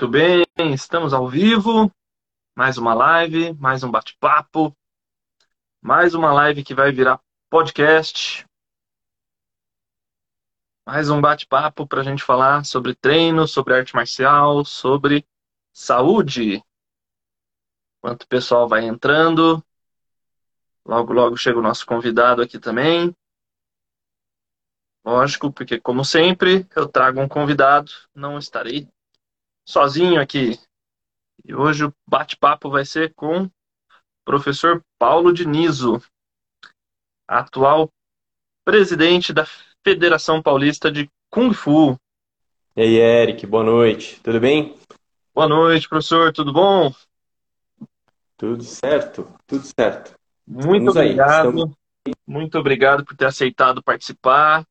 Muito bem, estamos ao vivo. Mais uma live, mais um bate-papo, mais uma live que vai virar podcast. Mais um bate-papo para a gente falar sobre treino, sobre arte marcial, sobre saúde. Enquanto o pessoal vai entrando, logo, logo chega o nosso convidado aqui também. Lógico, porque como sempre, eu trago um convidado, não estarei sozinho aqui. E hoje o bate-papo vai ser com o professor Paulo Dinizo, atual presidente da Federação Paulista de Kung Fu. E aí, Eric, boa noite. Tudo bem? Boa noite, professor. Tudo bom? Tudo certo, tudo certo. Muito Estamos obrigado. Estamos... Muito obrigado por ter aceitado participar.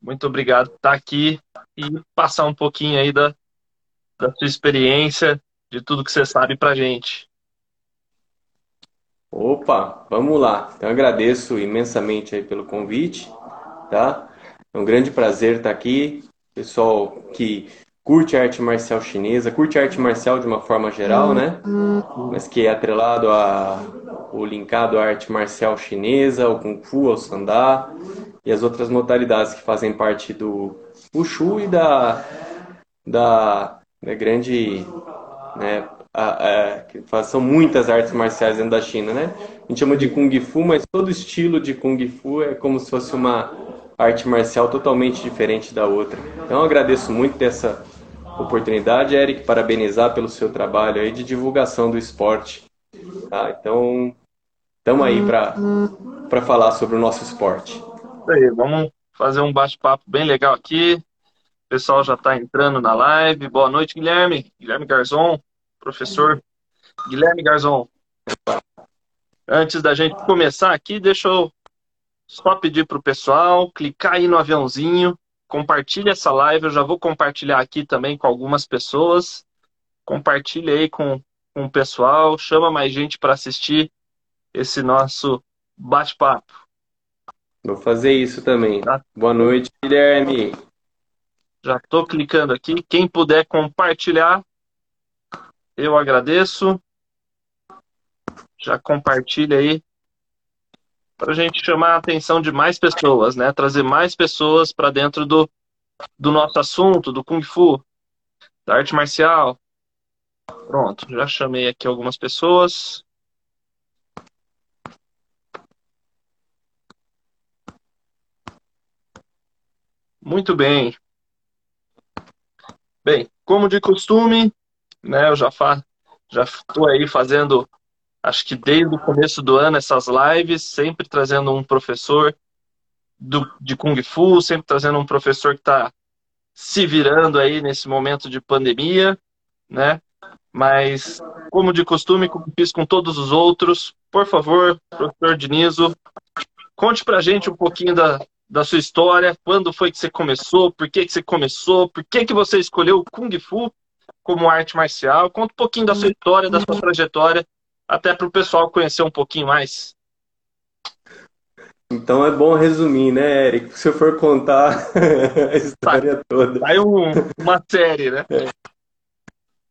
Muito obrigado por estar aqui e passar um pouquinho aí da, da sua experiência, de tudo que você sabe pra gente. Opa, vamos lá. Então, agradeço imensamente aí pelo convite, tá? É um grande prazer estar aqui. Pessoal que curte arte marcial chinesa, curte arte marcial de uma forma geral, né? Mas que é atrelado a o linkado à arte marcial chinesa, ao Kung Fu, ao Sandá e as outras modalidades que fazem parte do Wushu e da, da é grande, né, a, a, são muitas artes marciais dentro da China, né? A gente chama de Kung Fu, mas todo estilo de Kung Fu é como se fosse uma arte marcial totalmente diferente da outra. Então agradeço muito dessa oportunidade, Eric, parabenizar pelo seu trabalho aí de divulgação do esporte. Tá? Então, estamos aí para falar sobre o nosso esporte. Aí, vamos fazer um bate-papo bem legal aqui pessoal já está entrando na live. Boa noite, Guilherme. Guilherme Garzon, professor Guilherme Garzon. Antes da gente começar aqui, deixa eu só pedir para o pessoal clicar aí no aviãozinho, compartilha essa live. Eu já vou compartilhar aqui também com algumas pessoas. Compartilha aí com, com o pessoal, chama mais gente para assistir esse nosso bate-papo. Vou fazer isso também. Tá? Boa noite, Guilherme. Já estou clicando aqui. Quem puder compartilhar, eu agradeço. Já compartilha aí para a gente chamar a atenção de mais pessoas, né? Trazer mais pessoas para dentro do, do nosso assunto, do Kung Fu, da arte marcial. Pronto, já chamei aqui algumas pessoas. Muito bem. Bem, como de costume, né, eu já fa já estou aí fazendo, acho que desde o começo do ano, essas lives, sempre trazendo um professor do, de Kung Fu, sempre trazendo um professor que está se virando aí nesse momento de pandemia, né? Mas, como de costume, como fiz com todos os outros, por favor, professor Dinizo, conte pra gente um pouquinho da, da sua história, quando foi que você começou, por que, que você começou, por que, que você escolheu o Kung Fu como arte marcial. Conta um pouquinho da sua história, da sua trajetória, até para o pessoal conhecer um pouquinho mais. Então é bom resumir, né, Eric? Se eu for contar a história tá. toda. Vai um, uma série, né? É.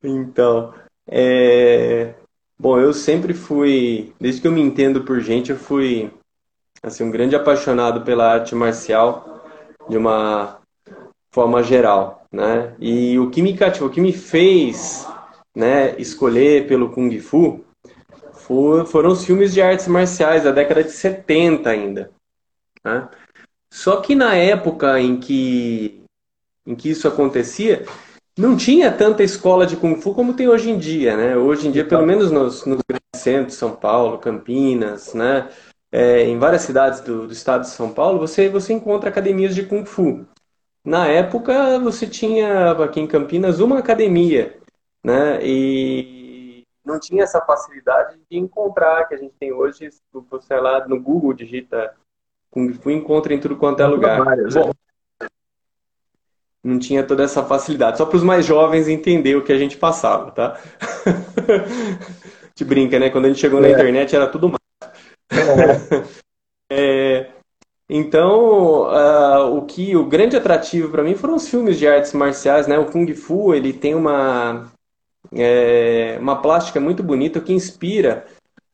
Então, é... bom, eu sempre fui, desde que eu me entendo por gente, eu fui assim, um grande apaixonado pela arte marcial de uma forma geral, né? E o que me cativou, o que me fez, né, escolher pelo Kung Fu foram os filmes de artes marciais da década de 70 ainda, né? Só que na época em que em que isso acontecia, não tinha tanta escola de Kung Fu como tem hoje em dia, né? Hoje em dia, pelo menos nos, nos grandes centros, São Paulo, Campinas, né? É, em várias cidades do, do, estado de São Paulo, você, você encontra academias de Kung Fu. Na época, você tinha aqui em Campinas uma academia, né? E não tinha essa facilidade de encontrar que a gente tem hoje. Você lá no Google digita Kung Fu, encontra em tudo quanto é lugar. Várias, Bom, não tinha toda essa facilidade. Só para os mais jovens entender o que a gente passava, tá? te brinca, né? Quando a gente chegou na é. internet era tudo. É, então, uh, o, que o grande atrativo para mim foram os filmes de artes marciais, né? O Kung Fu, ele tem uma é, uma plástica muito bonita que inspira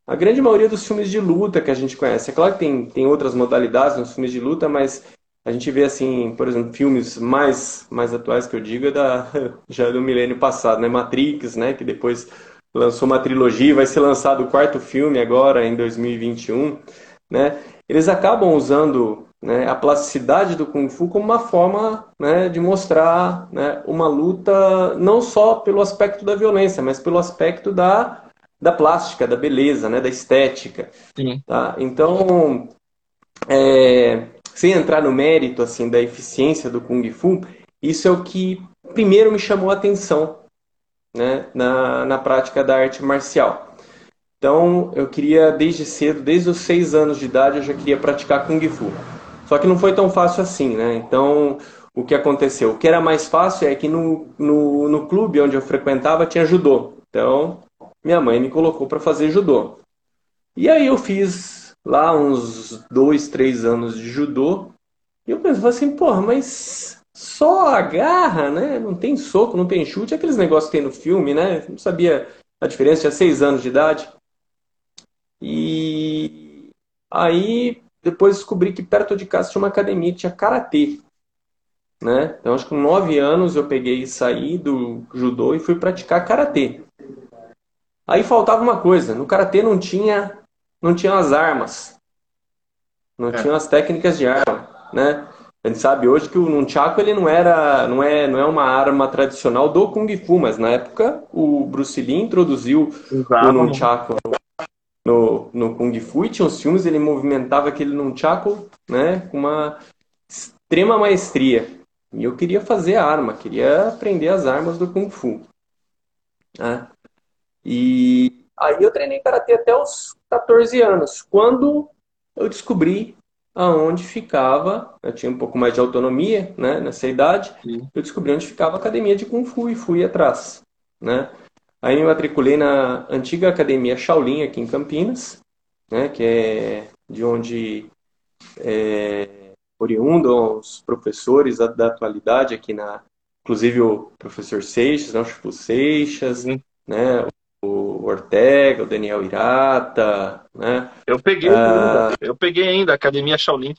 a grande maioria dos filmes de luta que a gente conhece. É claro que tem, tem outras modalidades nos filmes de luta, mas a gente vê assim, por exemplo, filmes mais mais atuais que eu digo é da já do milênio passado, né? Matrix, né? Que depois lançou uma trilogia, vai ser lançado o quarto filme agora em 2021, né? Eles acabam usando né, a plasticidade do Kung Fu como uma forma né, de mostrar né, uma luta não só pelo aspecto da violência, mas pelo aspecto da, da plástica, da beleza, né, da estética. Sim. Tá? Então, é, sem entrar no mérito assim da eficiência do Kung Fu, isso é o que primeiro me chamou a atenção né, na, na prática da arte marcial. Então, eu queria desde cedo, desde os seis anos de idade, eu já queria praticar Kung Fu. Só que não foi tão fácil assim, né? Então, o que aconteceu? O que era mais fácil é que no, no, no clube onde eu frequentava tinha judô. Então, minha mãe me colocou para fazer judô. E aí eu fiz lá uns dois, três anos de judô. E eu pensava assim, porra, mas só agarra, né? Não tem soco, não tem chute, aqueles negócios que tem no filme, né? Não sabia a diferença, tinha seis anos de idade. E aí depois descobri que perto de casa tinha uma academia que tinha karatê. Né? Então, acho que com nove anos eu peguei e saí do judô e fui praticar karatê. Aí faltava uma coisa: no karatê não tinha, não tinha as armas, não é. tinha as técnicas de arma, né? A gente sabe hoje que o nunchaku ele não era, não é, não é uma arma tradicional do kung fu, mas na época o Bruce Lee introduziu Exato. o nunchaku no, no Kung Fu e tinha os filmes, ele movimentava aquele nunchaku né, com uma extrema maestria. E eu queria fazer a arma, queria aprender as armas do Kung Fu. Né? E aí eu treinei Karatê até os 14 anos, quando eu descobri aonde ficava, eu tinha um pouco mais de autonomia né, nessa idade, Sim. eu descobri onde ficava a academia de Kung Fu e fui atrás. Né? Aí me matriculei na antiga Academia Shaolin aqui em Campinas, né, que é de onde é, oriundam os professores da, da, atualidade aqui na, inclusive o professor Seixas, não, Chico Seixas, né, o Ortega, o Daniel Irata, né? Eu peguei, ah, eu peguei ainda a Academia Shaolin.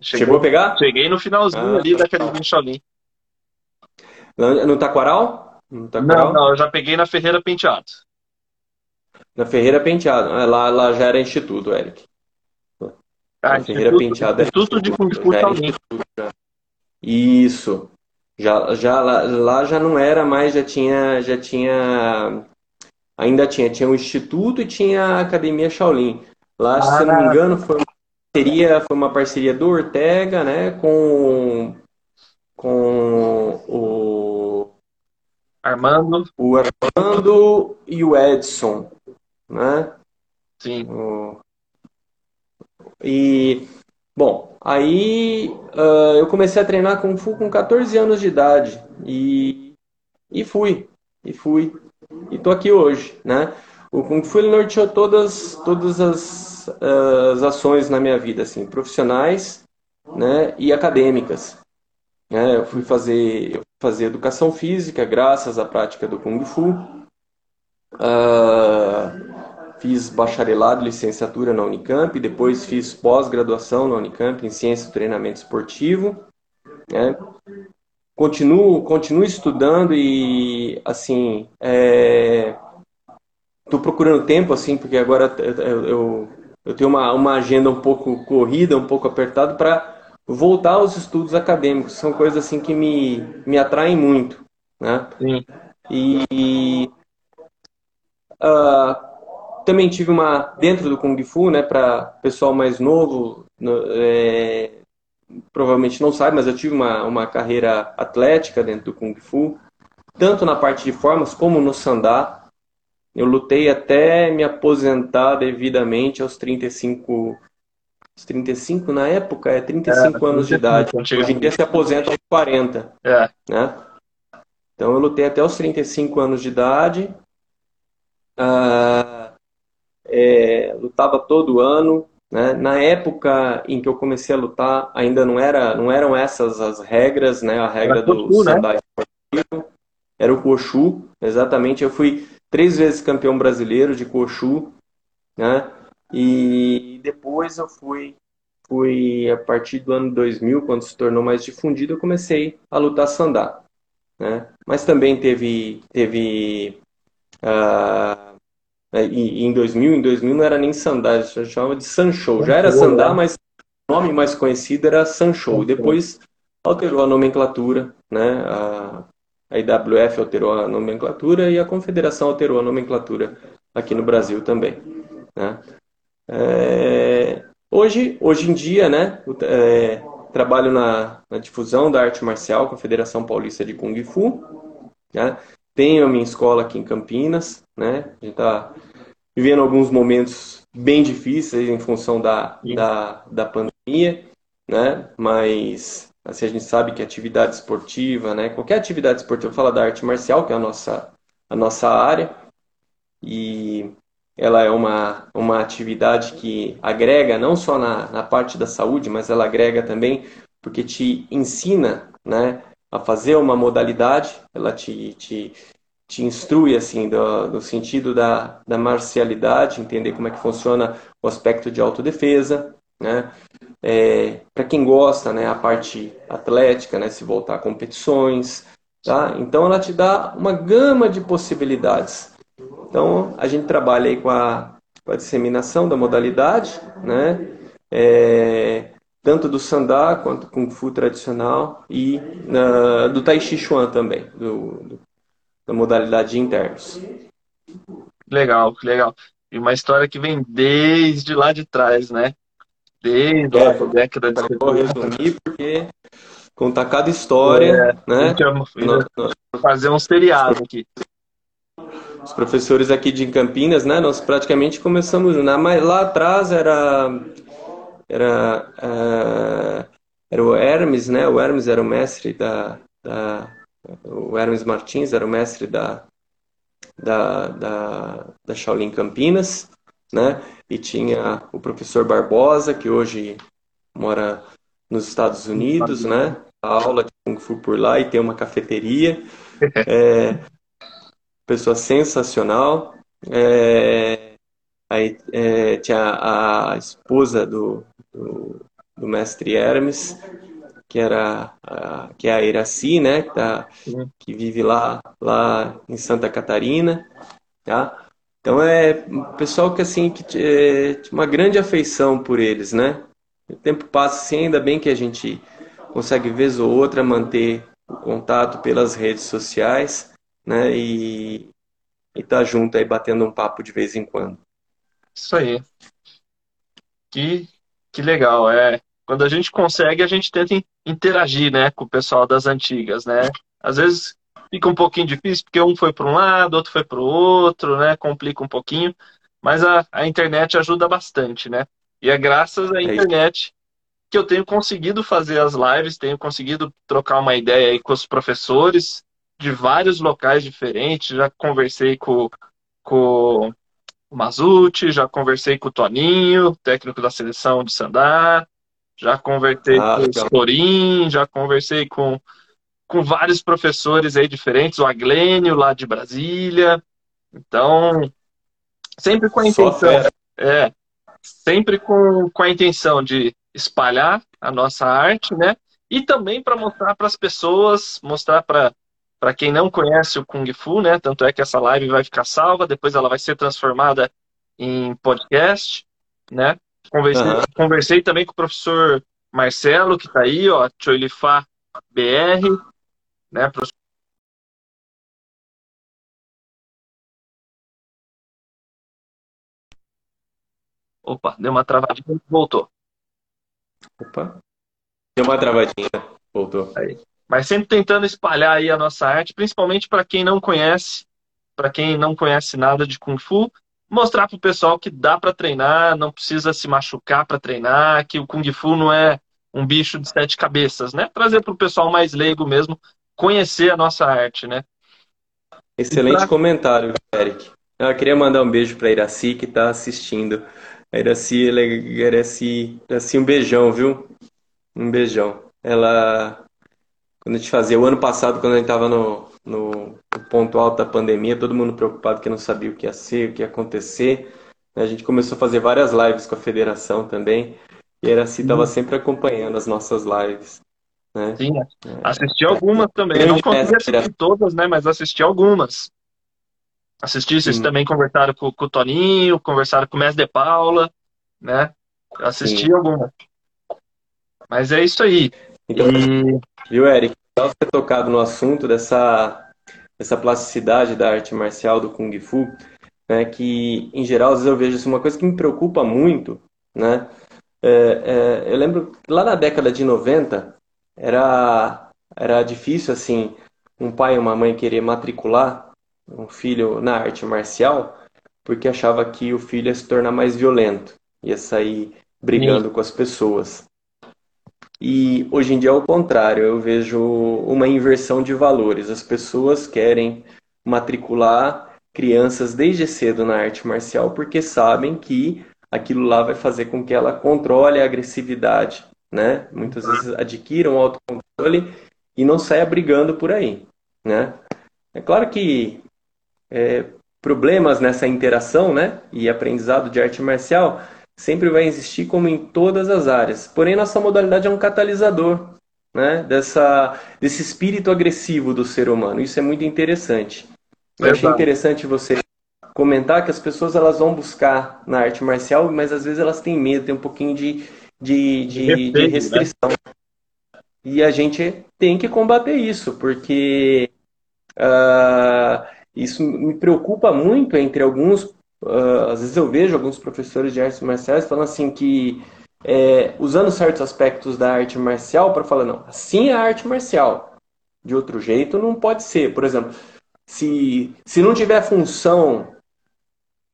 Cheguei, chegou a pegar? Cheguei no finalzinho ah, ali da Academia Shaolin. No, no Taquaral? No não, não, eu já peguei na Ferreira Penteado. Na Ferreira Penteado. Ah, lá, lá já era instituto, Eric. Ah, na Ferreira Penteado. Instituto de Kung Fu também. Isso. Já, já, lá, lá já não era mais, já tinha, já tinha, ainda tinha, tinha o instituto e tinha a academia Shaolin. Lá, ah, se eu não me engano, foi uma parceria, foi uma parceria do Ortega, né, com, com o Armando. O Armando e o Edson, né? Sim. O... E, bom, aí uh, eu comecei a treinar Kung Fu com 14 anos de idade e, e fui, e fui, e tô aqui hoje, né? O Kung Fu ele norteou todas, todas as, as ações na minha vida, assim, profissionais né, e acadêmicas. Né? Eu fui fazer, fazer educação física graças à prática do Kung Fu. Uh, fiz bacharelado, licenciatura na Unicamp, depois fiz pós-graduação na Unicamp em ciência do treinamento esportivo. Né? Continuo, continuo estudando e assim estou é... procurando tempo assim porque agora eu, eu, eu tenho uma, uma agenda um pouco corrida, um pouco apertada para voltar aos estudos acadêmicos. São coisas assim que me, me atraem muito. Né? Sim. E uh, também tive uma dentro do Kung Fu, né, para pessoal mais novo, é, provavelmente não sabe, mas eu tive uma, uma carreira atlética dentro do Kung Fu, tanto na parte de formas como no Sandá. Eu lutei até me aposentar devidamente aos 35 35 na época é 35 é, anos de idade. Hoje em dia se aposenta aos 40. É. Né? Então eu lutei até os 35 anos de idade. Ah, é, lutava todo ano. Né? Na época em que eu comecei a lutar, ainda não, era, não eram essas as regras, né? A regra era do Kochu, Sandai né? era o Kochu, exatamente. Eu fui três vezes campeão brasileiro de Kochu, né? E depois eu fui, fui a partir do ano 2000, quando se tornou mais difundido, eu comecei a lutar Sandá, né? Mas também teve, teve uh, né? E, em 2000, em 2000 não era nem Sandá, já chamava de Sancho. Já era Sandá, né? mas o nome mais conhecido era Sancho. Depois alterou a nomenclatura, né? A, a IWF alterou a nomenclatura e a Confederação alterou a nomenclatura aqui no Brasil também. Né? É, hoje, hoje em dia, né, é, trabalho na, na, difusão da arte marcial com a Federação Paulista de Kung Fu. Né? Tenho a minha escola aqui em Campinas, né? A gente está vivendo alguns momentos bem difíceis em função da, da, da pandemia, né? Mas assim, a gente sabe que atividade esportiva, né? Qualquer atividade esportiva fala da arte marcial, que é a nossa, a nossa área, e ela é uma, uma atividade que agrega não só na, na parte da saúde, mas ela agrega também porque te ensina, né? A fazer uma modalidade, ela te, te, te instrui assim do, do sentido da, da marcialidade, entender como é que funciona o aspecto de autodefesa, né? É, para quem gosta, né, a parte atlética, né, se voltar a competições, tá? Então ela te dá uma gama de possibilidades. Então a gente trabalha aí com a, com a disseminação da modalidade, né? É, tanto do Sandá quanto Kung Fu tradicional e uh, do Tai Chi Chuan também, do, do, da modalidade de internos. Legal, legal. E uma história que vem desde lá de trás, né? Desde é, a década de Vou resumir porque contar cada história, é, né? fazer um seriado aqui. Os professores aqui de Campinas, né? Nós praticamente começamos, na, mas lá atrás era era, uh, era o Hermes, né? O Hermes era o mestre da, da o Hermes Martins era o mestre da, da, da, da Shaolin Campinas, né? E tinha o professor Barbosa, que hoje mora nos Estados Unidos, né? A aula de Kung Fu por lá e tem uma cafeteria. É, pessoa sensacional. É, aí é, tinha a esposa do, do, do mestre Hermes, que era a, que é a Iraci, né, que, tá, que vive lá lá em Santa Catarina, tá? Então é um pessoal que assim que é, tinha uma grande afeição por eles, né? O tempo passa assim, ainda bem que a gente consegue vez ou outra manter o contato pelas redes sociais, né? E e tá junto aí batendo um papo de vez em quando. Isso aí. Que que legal, é. Quando a gente consegue, a gente tenta interagir, né, com o pessoal das antigas, né? Às vezes fica um pouquinho difícil, porque um foi para um lado, outro foi para o outro, né? Complica um pouquinho, mas a, a internet ajuda bastante, né? E é graças à é internet que eu tenho conseguido fazer as lives, tenho conseguido trocar uma ideia aí com os professores de vários locais diferentes, já conversei com, com o Mazuti, já conversei com o Toninho, técnico da seleção de Sandá, já conversei ah, com o Sorin, já conversei com, com vários professores aí diferentes, o Aglênio lá de Brasília. Então, sempre com a intenção. É, sempre com, com a intenção de espalhar a nossa arte, né? E também para mostrar para as pessoas, mostrar para para quem não conhece o Kung Fu, né? Tanto é que essa live vai ficar salva, depois ela vai ser transformada em podcast, né? Conversei, uhum. conversei também com o professor Marcelo, que está aí, ó, Choilifá BR, né? Opa, deu uma travadinha, voltou. Opa, deu uma travadinha, voltou. Aí mas sempre tentando espalhar aí a nossa arte, principalmente para quem não conhece, para quem não conhece nada de Kung Fu, mostrar para o pessoal que dá para treinar, não precisa se machucar para treinar, que o Kung Fu não é um bicho de sete cabeças, né? Trazer para o pessoal mais leigo mesmo conhecer a nossa arte, né? Excelente pra... comentário, Eric. Eu queria mandar um beijo para Iraci que está assistindo A Iraci, ela, Iraci, Iraci, um beijão, viu? Um beijão. Ela, quando a gente fazia, o ano passado, quando a gente estava no, no, ponto alto da pandemia, todo mundo preocupado que não sabia o que ia ser, o que ia acontecer. A gente começou a fazer várias lives com a federação também. E a Iraci estava sempre acompanhando as nossas lives. Né? Sim, é. assisti algumas também. Não consegui assistir todas, né? Mas assisti algumas. Assisti, vocês Sim. também conversaram com, com, o Toninho, conversaram com o Mestre de Paula, né? Assisti Sim. algumas. Mas é isso aí. Então, e... Viu, Eric? Legal ter tocado no assunto dessa, dessa plasticidade da arte marcial do Kung Fu, né? Que, em geral, às vezes eu vejo assim, uma coisa que me preocupa muito, né? É, é, eu lembro lá na década de 90, era, era difícil, assim, um pai e uma mãe querer matricular um filho na arte marcial porque achava que o filho ia se tornar mais violento, ia sair brigando Sim. com as pessoas. E hoje em dia é o contrário, eu vejo uma inversão de valores. As pessoas querem matricular crianças desde cedo na arte marcial porque sabem que aquilo lá vai fazer com que ela controle a agressividade, né? Muitas vezes adquiram autocontrole e não saia brigando por aí, né? É claro que é, problemas nessa interação, né? E aprendizado de arte marcial sempre vai existir como em todas as áreas. Porém, nossa modalidade é um catalisador, né? Dessa, desse espírito agressivo do ser humano. Isso é muito interessante. Eu achei interessante você comentar que as pessoas elas vão buscar na arte marcial, mas às vezes elas têm medo, tem um pouquinho de de, de, de né? restrição. Né? E a gente tem que combater isso, porque uh, isso me preocupa muito entre alguns. Uh, às vezes eu vejo alguns professores de artes marciais falando assim que é, usando certos aspectos da arte marcial para falar não, assim é a arte marcial, de outro jeito não pode ser. Por exemplo, se, se não tiver função,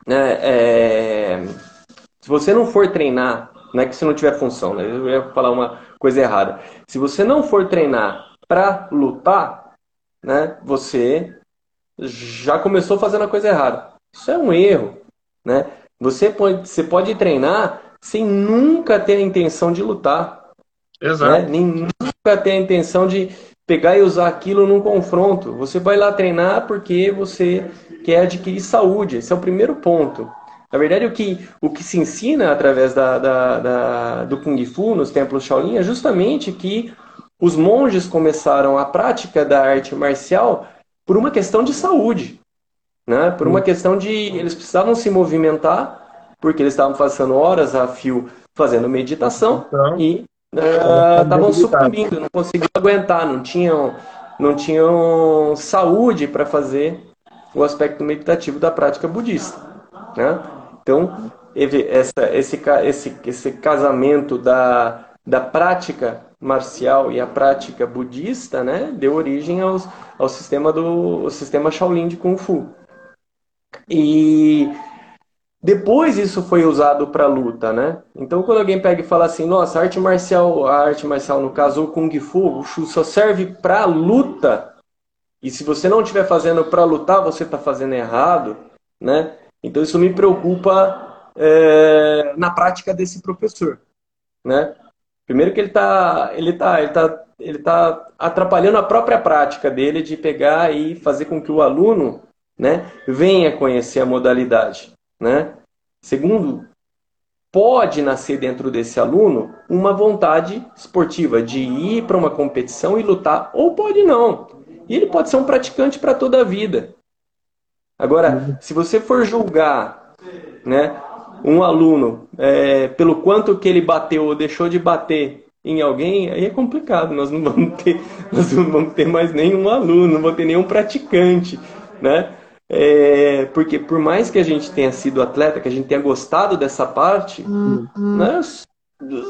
né, é, se você não for treinar não é que se não tiver função, né? Eu ia falar uma coisa errada. Se você não for treinar para lutar, né? Você já começou fazendo a coisa errada. Isso é um erro, né? Você pode, você pode treinar sem nunca ter a intenção de lutar. Exato. Né? Nem nunca ter a intenção de pegar e usar aquilo num confronto. Você vai lá treinar porque você quer adquirir saúde. Esse é o primeiro ponto. Na verdade, o que, o que se ensina através da, da, da, do Kung Fu nos templos Shaolin é justamente que os monges começaram a prática da arte marcial por uma questão de saúde, né? por uma questão de eles precisavam se movimentar, porque eles estavam passando horas a fio fazendo meditação então, e uh, estavam sucumbindo, não conseguiam aguentar, não tinham, não tinham saúde para fazer o aspecto meditativo da prática budista. Né? Então, essa, esse, esse, esse casamento da, da prática marcial e a prática budista né, deu origem aos, ao sistema do ao sistema Shaolin de Kung Fu. E depois isso foi usado para luta, né? Então quando alguém pega e fala assim, nossa, a arte marcial, a arte marcial no caso o Kung Fu, o Shu só serve para luta. E se você não estiver fazendo para lutar, você está fazendo errado, né? Então isso me preocupa é, na prática desse professor, né? Primeiro que ele está ele tá, ele tá, ele tá atrapalhando a própria prática dele de pegar e fazer com que o aluno né, venha conhecer a modalidade. Né? Segundo, pode nascer dentro desse aluno uma vontade esportiva de ir para uma competição e lutar, ou pode não. E ele pode ser um praticante para toda a vida. Agora, uhum. se você for julgar né, um aluno é, pelo quanto que ele bateu ou deixou de bater em alguém, aí é complicado. Nós não vamos ter, nós não vamos ter mais nenhum aluno, não vamos ter nenhum praticante, né? É, porque por mais que a gente tenha sido atleta, que a gente tenha gostado dessa parte, uhum. nós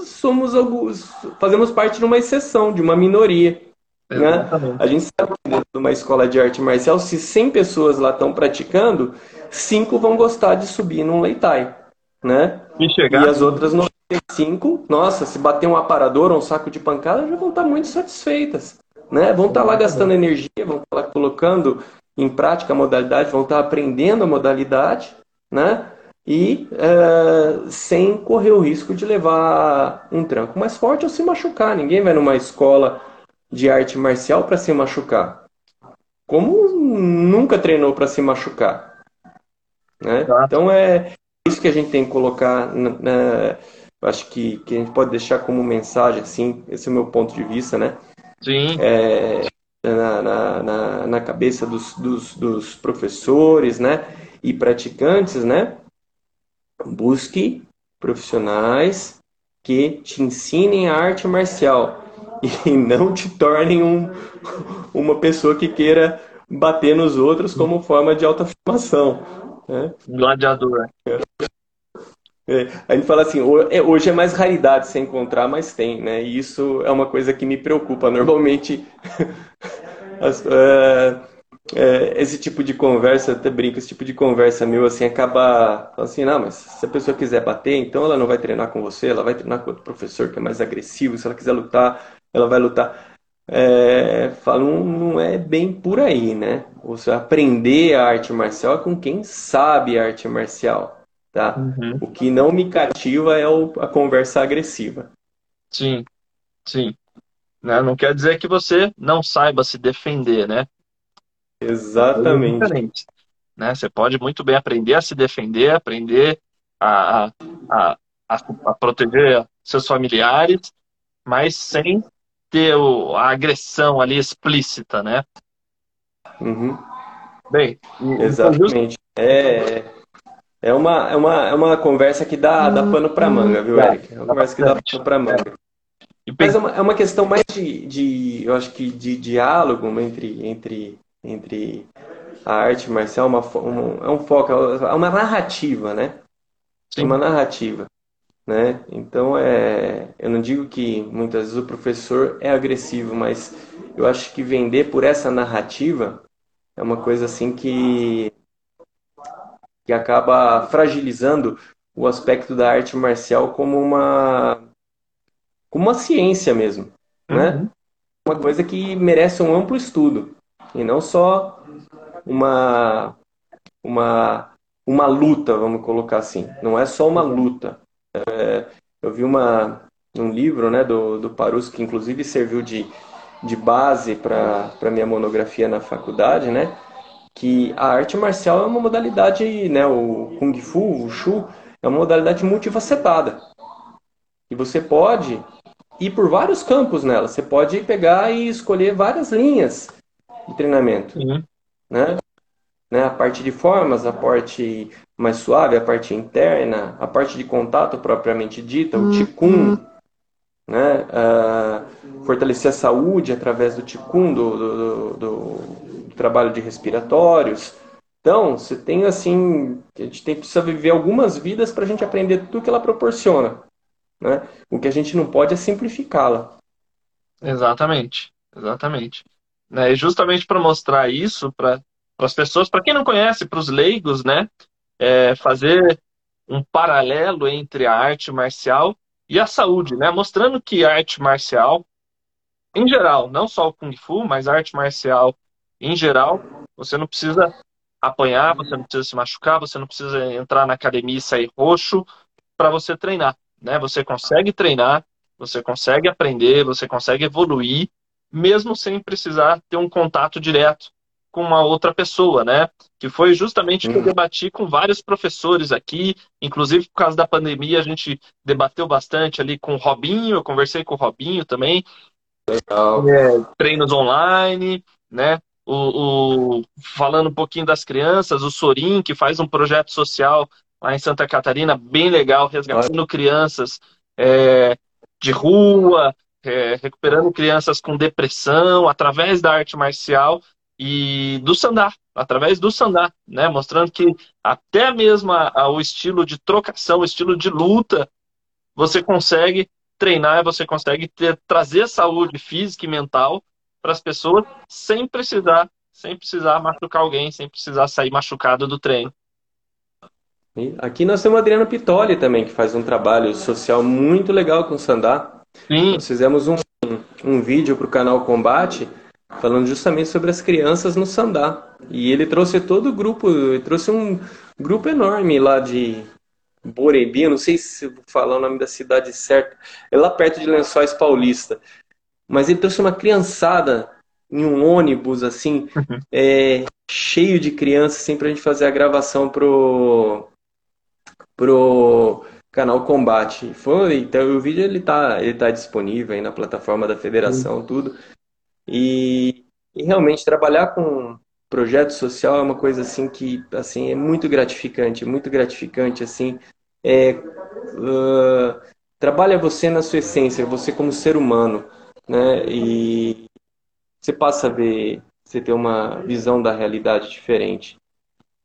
somos alguns, fazemos parte de uma exceção, de uma minoria. Né? A gente sabe que dentro de uma escola de arte marcial, se 100 pessoas lá estão praticando, 5 vão gostar de subir num leitai. Né? E, chegar... e as outras 95, nossa, se bater um aparador ou um saco de pancada, já vão estar muito satisfeitas. Né? Vão estar lá gastando energia, vão estar lá colocando em prática a modalidade, vão estar aprendendo a modalidade, né? e uh, sem correr o risco de levar um tranco mais forte ou se machucar. Ninguém vai numa escola de arte marcial para se machucar. Como nunca treinou para se machucar. Né? Então é isso que a gente tem que colocar. Na, acho que, que a gente pode deixar como mensagem, assim, esse é o meu ponto de vista, né? Sim. É, na, na, na, na cabeça dos, dos, dos professores, né? E praticantes, né? Busque profissionais que te ensinem a arte marcial e não te tornem um, uma pessoa que queira bater nos outros como forma de autoafirmação. Né? Gladiador. É, a gente fala assim, é, hoje é mais raridade se encontrar, mas tem, né? E isso é uma coisa que me preocupa. Normalmente, as, uh, é, esse tipo de conversa, até brinco, esse tipo de conversa meu, assim, acaba assim, não, mas se a pessoa quiser bater, então ela não vai treinar com você, ela vai treinar com outro professor que é mais agressivo, se ela quiser lutar, ela vai lutar. É, falo, não é bem por aí, né? Você aprender a arte marcial é com quem sabe arte marcial, tá? Uhum. O que não me cativa é o, a conversa agressiva. Sim, sim. Né? Não quer dizer que você não saiba se defender, né? Exatamente. É né? Você pode muito bem aprender a se defender, aprender a, a, a, a proteger seus familiares, mas sem ter o, a agressão ali explícita, né? Uhum. Bem, exatamente. É, é, uma, é, uma, é uma conversa que dá, dá pano para manga, viu, Eric? É uma conversa que dá pano para manga. Mas é uma, é uma questão mais de, de, eu acho que de diálogo entre, entre entre a arte marcial, uma, um, é um foco, é uma narrativa, né? Sim. Uma narrativa. Né? Então, é, eu não digo que muitas vezes o professor é agressivo, mas eu acho que vender por essa narrativa é uma coisa assim que, que acaba fragilizando o aspecto da arte marcial como uma, como uma ciência mesmo. Né? Uhum. Uma coisa que merece um amplo estudo e não só uma uma uma luta, vamos colocar assim. Não é só uma luta. É, eu vi uma um livro, né, do do Parus que inclusive serviu de de base para para minha monografia na faculdade, né? Que a arte marcial é uma modalidade, né, o kung fu, o wushu, é uma modalidade multifacetada. E você pode ir por vários campos nela. Você pode pegar e escolher várias linhas de treinamento. Uhum. Né? né? A parte de formas, a parte mais suave, a parte interna, a parte de contato propriamente dita, o Qigong, uhum. né? Uh, fortalecer a saúde através do Qigong, do, do, do, do trabalho de respiratórios. Então, você tem assim, a gente tem, precisa viver algumas vidas para a gente aprender tudo que ela proporciona. Né? O que a gente não pode é simplificá-la. Exatamente, exatamente. Né? E justamente para mostrar isso para as pessoas, para quem não conhece, para os leigos, né? É fazer um paralelo entre a arte marcial e a saúde, né? Mostrando que a arte marcial, em geral, não só o Kung Fu, mas a arte marcial em geral, você não precisa apanhar, você não precisa se machucar, você não precisa entrar na academia e sair roxo para você treinar, né? Você consegue treinar, você consegue aprender, você consegue evoluir mesmo sem precisar ter um contato direto com uma outra pessoa, né? Que foi justamente o que eu uhum. debati com vários professores aqui, inclusive por causa da pandemia, a gente debateu bastante ali com o Robinho, eu conversei com o Robinho também. Legal. É, treinos online, né? O, o, falando um pouquinho das crianças, o Sorin, que faz um projeto social lá em Santa Catarina, bem legal, resgatando crianças é, de rua, é, recuperando crianças com depressão através da arte marcial e do sandá, através do sandá, né? Mostrando que até mesmo a, a, o estilo de trocação, o estilo de luta, você consegue treinar, você consegue ter, trazer saúde física e mental para as pessoas sem precisar, sem precisar machucar alguém, sem precisar sair machucado do treino. Aqui nós temos o Adriano Pitoli também, que faz um trabalho social muito legal com o Sandá. Sim. Nós fizemos um, um vídeo para o canal Combate falando justamente sobre as crianças no Sandá. E ele trouxe todo o grupo, ele trouxe um grupo enorme lá de, Borebi, não sei se vou falar o nome da cidade certa, é lá perto de Lençóis Paulista. Mas ele trouxe uma criançada em um ônibus, assim, uhum. é, cheio de crianças, assim, pra gente fazer a gravação pro, pro canal Combate. Foi, então o vídeo ele tá, ele tá disponível aí na plataforma da federação, uhum. tudo. E, e realmente trabalhar com projeto social é uma coisa assim que assim é muito gratificante, muito gratificante assim. É, uh, trabalha você na sua essência, você como ser humano, né? E você passa a ver, você ter uma visão da realidade diferente.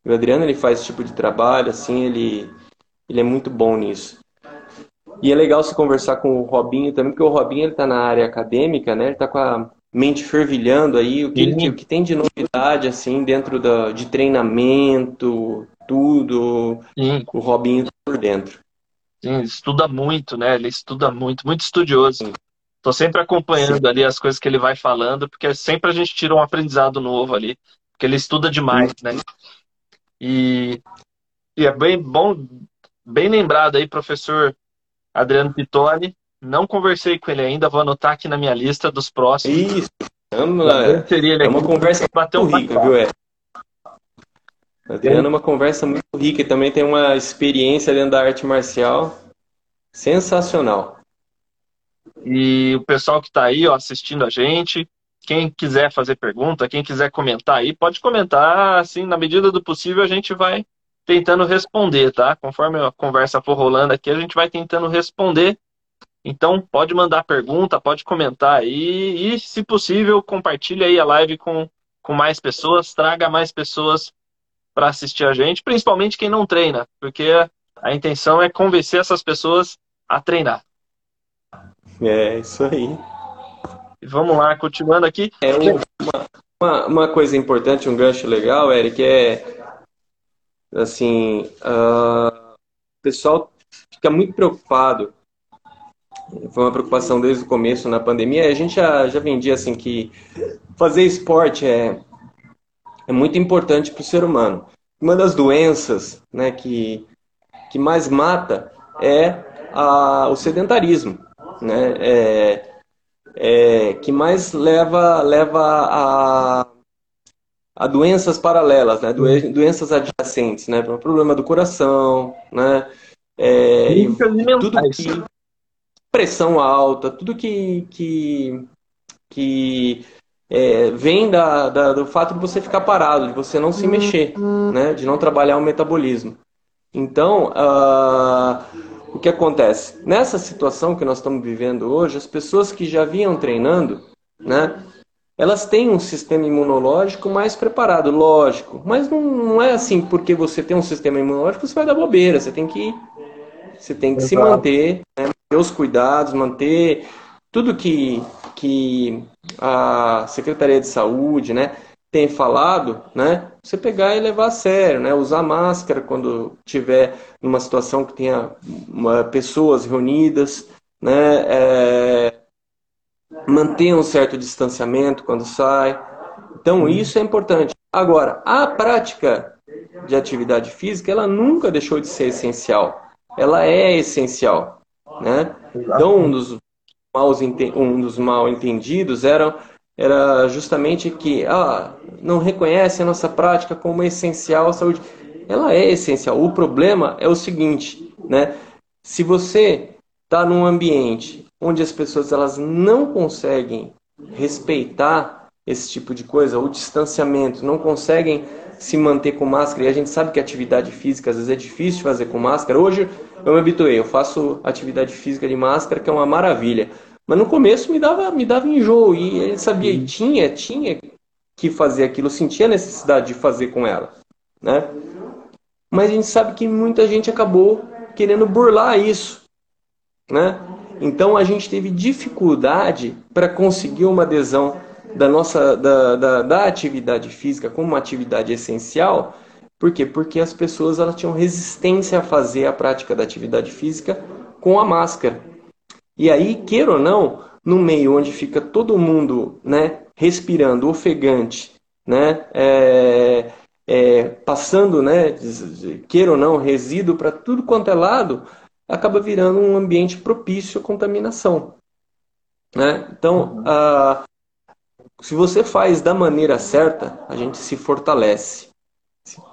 O Adriano ele faz esse tipo de trabalho, assim, ele ele é muito bom nisso. E é legal se conversar com o Robinho também, porque o Robinho ele está na área acadêmica, né? Ele está com a mente fervilhando aí, o que, ele, o que tem de novidade, assim, dentro da, de treinamento, tudo, Sim. o Robinho tá por dentro. Sim, estuda muito, né? Ele estuda muito, muito estudioso. Tô sempre acompanhando ali as coisas que ele vai falando, porque sempre a gente tira um aprendizado novo ali, porque ele estuda demais, né? E, e é bem bom, bem lembrado aí, professor Adriano Pitoni, não conversei com ele ainda, vou anotar aqui na minha lista dos próximos. Isso. É, seria é uma conversa muito um rica, viu, é? Adriano é uma conversa muito rica e também tem uma experiência dentro da arte marcial sensacional. E o pessoal que está aí ó, assistindo a gente, quem quiser fazer pergunta, quem quiser comentar aí, pode comentar, assim, na medida do possível a gente vai tentando responder, tá? Conforme a conversa for rolando aqui, a gente vai tentando responder. Então, pode mandar pergunta, pode comentar aí e, se possível, compartilhe aí a live com, com mais pessoas, traga mais pessoas para assistir a gente, principalmente quem não treina, porque a intenção é convencer essas pessoas a treinar. É, isso aí. Vamos lá, continuando aqui. É uma, uma, uma coisa importante, um gancho legal, Eric, é assim, uh, o pessoal fica muito preocupado foi uma preocupação desde o começo na pandemia. A gente já, já vendia assim que fazer esporte é, é muito importante para o ser humano. Uma das doenças né, que, que mais mata é a, o sedentarismo, né? É, é, que mais leva, leva a, a doenças paralelas, né? doenças adjacentes, né? Problema do coração, né? É, tudo que pressão alta, tudo que, que, que é, vem da, da, do fato de você ficar parado, de você não se mexer, né? de não trabalhar o metabolismo. Então, uh, o que acontece? Nessa situação que nós estamos vivendo hoje, as pessoas que já vinham treinando, né, elas têm um sistema imunológico mais preparado, lógico. Mas não, não é assim porque você tem um sistema imunológico, você vai dar bobeira. Você tem que, você tem que se manter, né, manter os cuidados, manter tudo que, que a Secretaria de Saúde né, tem falado, né, você pegar e levar a sério, né, usar máscara quando tiver numa situação que tenha uma, pessoas reunidas, né, é, manter um certo distanciamento quando sai. Então isso é importante. Agora, a prática de atividade física, ela nunca deixou de ser essencial. Ela é essencial. Né? Então, um dos, maus, um dos mal entendidos era, era justamente que ah, não reconhece a nossa prática como essencial à saúde. Ela é essencial. O problema é o seguinte, né? Se você está num ambiente onde as pessoas elas não conseguem respeitar esse tipo de coisa, o distanciamento, não conseguem se manter com máscara, e a gente sabe que atividade física às vezes é difícil fazer com máscara. Hoje eu me habituei, eu faço atividade física de máscara, que é uma maravilha. Mas no começo me dava, me dava enjoo, e ele sabia, e tinha, tinha que fazer aquilo, sentia a necessidade de fazer com ela, né? Mas a gente sabe que muita gente acabou querendo burlar isso, né? Então a gente teve dificuldade para conseguir uma adesão da nossa da, da, da, atividade física como uma atividade essencial. Por quê? Porque as pessoas elas tinham resistência a fazer a prática da atividade física com a máscara. E aí, queira ou não, no meio onde fica todo mundo né, respirando, ofegante, né, é, é, passando, né, queira ou não, resíduo para tudo quanto é lado, acaba virando um ambiente propício à contaminação. Né? Então, uhum. a, se você faz da maneira certa, a gente se fortalece.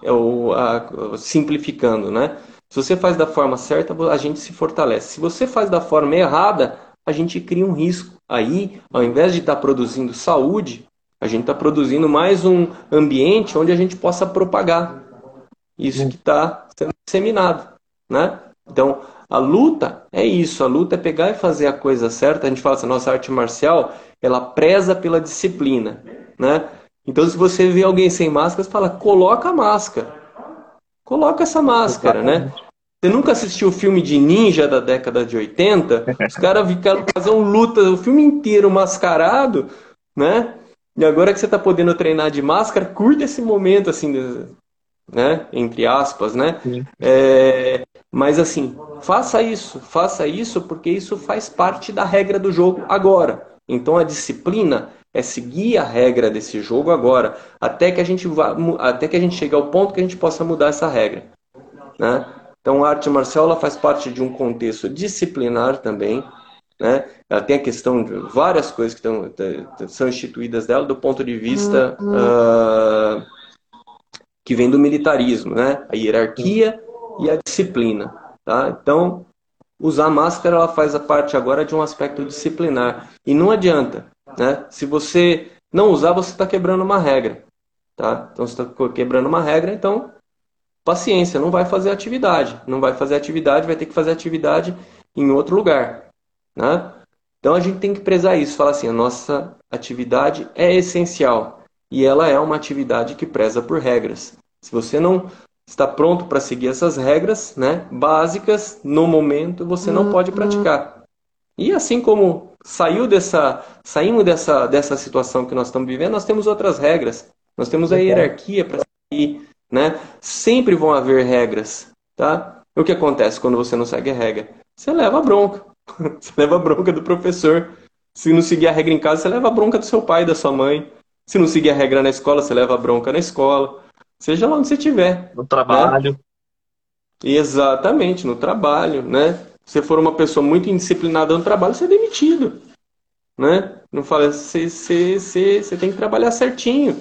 É o, a, simplificando, né? Se você faz da forma certa, a gente se fortalece. Se você faz da forma errada, a gente cria um risco. Aí, ao invés de estar tá produzindo saúde, a gente está produzindo mais um ambiente onde a gente possa propagar isso que está sendo disseminado, né? Então, a luta é isso. A luta é pegar e fazer a coisa certa. A gente fala assim, nossa arte marcial, ela preza pela disciplina, né? Então, se você vê alguém sem máscara, você fala, coloca a máscara. Coloca essa máscara, né? Você nunca assistiu o filme de ninja da década de 80? Os caras ficaram fazendo luta o filme inteiro mascarado, né? E agora que você está podendo treinar de máscara, curta esse momento, assim, né? Entre aspas, né? É, mas assim, faça isso, faça isso, porque isso faz parte da regra do jogo agora. Então a disciplina é seguir a regra desse jogo agora, até que a gente vá, até que a gente chegue ao ponto que a gente possa mudar essa regra, né? Então a arte marcial ela faz parte de um contexto disciplinar também, né? Ela tem a questão de várias coisas que estão, são instituídas dela do ponto de vista uh, que vem do militarismo, né? A hierarquia e a disciplina, tá? Então, usar máscara ela faz a parte agora de um aspecto disciplinar e não adianta, né? Se você não usar, você está quebrando uma regra, tá? Então, você está quebrando uma regra, então paciência, não vai fazer atividade, não vai fazer atividade, vai ter que fazer atividade em outro lugar, né? Então a gente tem que prezar isso, falar assim, a nossa atividade é essencial e ela é uma atividade que preza por regras. Se você não está pronto para seguir essas regras, né, básicas no momento, você não pode praticar. E assim como saiu dessa, saímos dessa, dessa situação que nós estamos vivendo, nós temos outras regras. Nós temos a hierarquia para seguir, né? Sempre vão haver regras, tá? O que acontece quando você não segue a regra? Você leva a bronca. Você leva a bronca do professor. Se não seguir a regra em casa, você leva a bronca do seu pai, da sua mãe. Se não seguir a regra na escola, você leva a bronca na escola. Seja lá onde você estiver. No trabalho. Né? Exatamente, no trabalho, né? Você for uma pessoa muito indisciplinada no trabalho, você é demitido. Né? Não fala, você, você, você, tem que trabalhar certinho.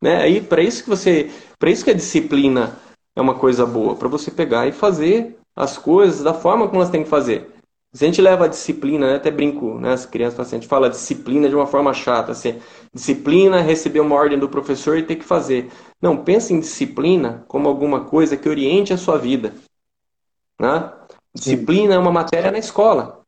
Né? Aí, para isso que você. Para isso que a disciplina é uma coisa boa, para você pegar e fazer as coisas da forma como elas têm que fazer. Se a gente leva a disciplina, né? até brinco, né? as crianças, assim, a gente fala disciplina de uma forma chata, assim, disciplina receber uma ordem do professor e ter que fazer. Não, pense em disciplina como alguma coisa que oriente a sua vida. Né? Disciplina é uma matéria na escola.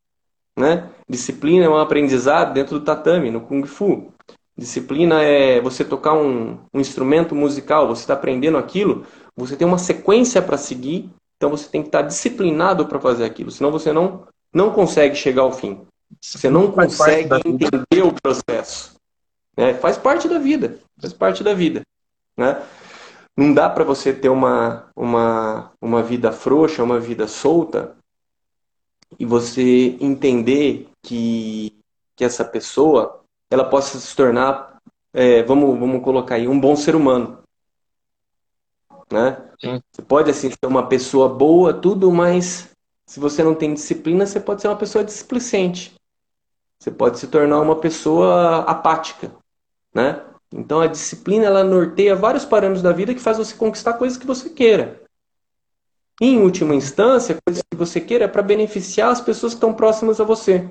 Né? Disciplina é um aprendizado dentro do tatame, no Kung Fu. Disciplina é você tocar um, um instrumento musical, você está aprendendo aquilo, você tem uma sequência para seguir, então você tem que estar disciplinado para fazer aquilo, senão você não não consegue chegar ao fim. Você não consegue entender o processo. Né? Faz parte da vida. Faz parte da vida. Né? Não dá para você ter uma, uma, uma vida frouxa, uma vida solta, e você entender que, que essa pessoa ela possa se tornar, é, vamos, vamos colocar aí, um bom ser humano. Né? Você pode assim ser uma pessoa boa, tudo, mas se você não tem disciplina, você pode ser uma pessoa displicente. Você pode se tornar uma pessoa apática, né? Então a disciplina ela norteia vários parâmetros da vida que faz você conquistar coisas que você queira. em última instância, coisas que você queira é para beneficiar as pessoas que estão próximas a você.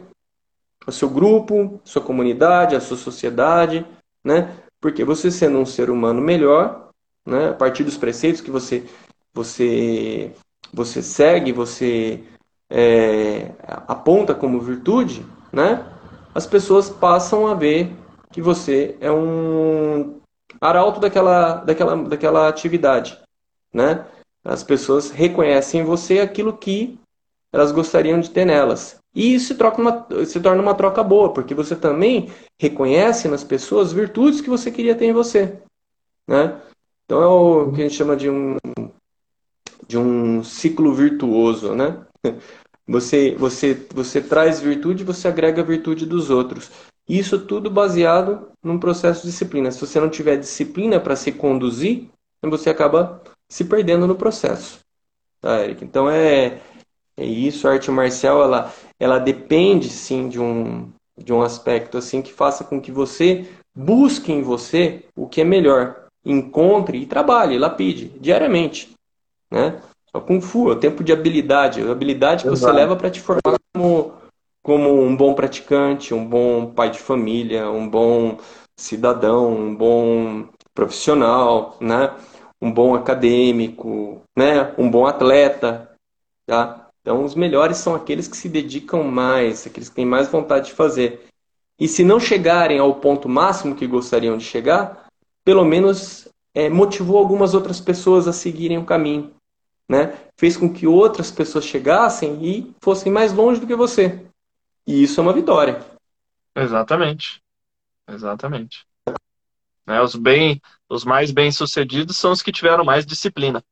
O seu grupo, sua comunidade, a sua sociedade, né? Porque você sendo um ser humano melhor, né, a partir dos preceitos que você você você segue, você é, aponta como virtude, né? As pessoas passam a ver que você é um arauto daquela, daquela, daquela atividade, né? As pessoas reconhecem em você aquilo que elas gostariam de ter nelas. E isso se, uma, se torna uma troca boa, porque você também reconhece nas pessoas virtudes que você queria ter em você. Né? Então é o que a gente chama de um, de um ciclo virtuoso, né? Você, você, você traz virtude, você agrega a virtude dos outros. Isso tudo baseado num processo de disciplina. Se você não tiver disciplina para se conduzir, você acaba se perdendo no processo. Tá, Eric? Então é, é isso, a arte marcial ela, ela depende sim de um, de um aspecto assim que faça com que você busque em você o que é melhor, encontre e trabalhe, lapide diariamente, né? O Kung Fu é o tempo de habilidade, a habilidade que Exato. você leva para te formar como, como um bom praticante, um bom pai de família, um bom cidadão, um bom profissional, né? um bom acadêmico, né? um bom atleta. Tá? Então, os melhores são aqueles que se dedicam mais, aqueles que têm mais vontade de fazer. E se não chegarem ao ponto máximo que gostariam de chegar, pelo menos é, motivou algumas outras pessoas a seguirem o caminho. Né? Fez com que outras pessoas chegassem e fossem mais longe do que você. E isso é uma vitória. Exatamente. Exatamente. Né, os, bem, os mais bem-sucedidos são os que tiveram mais disciplina.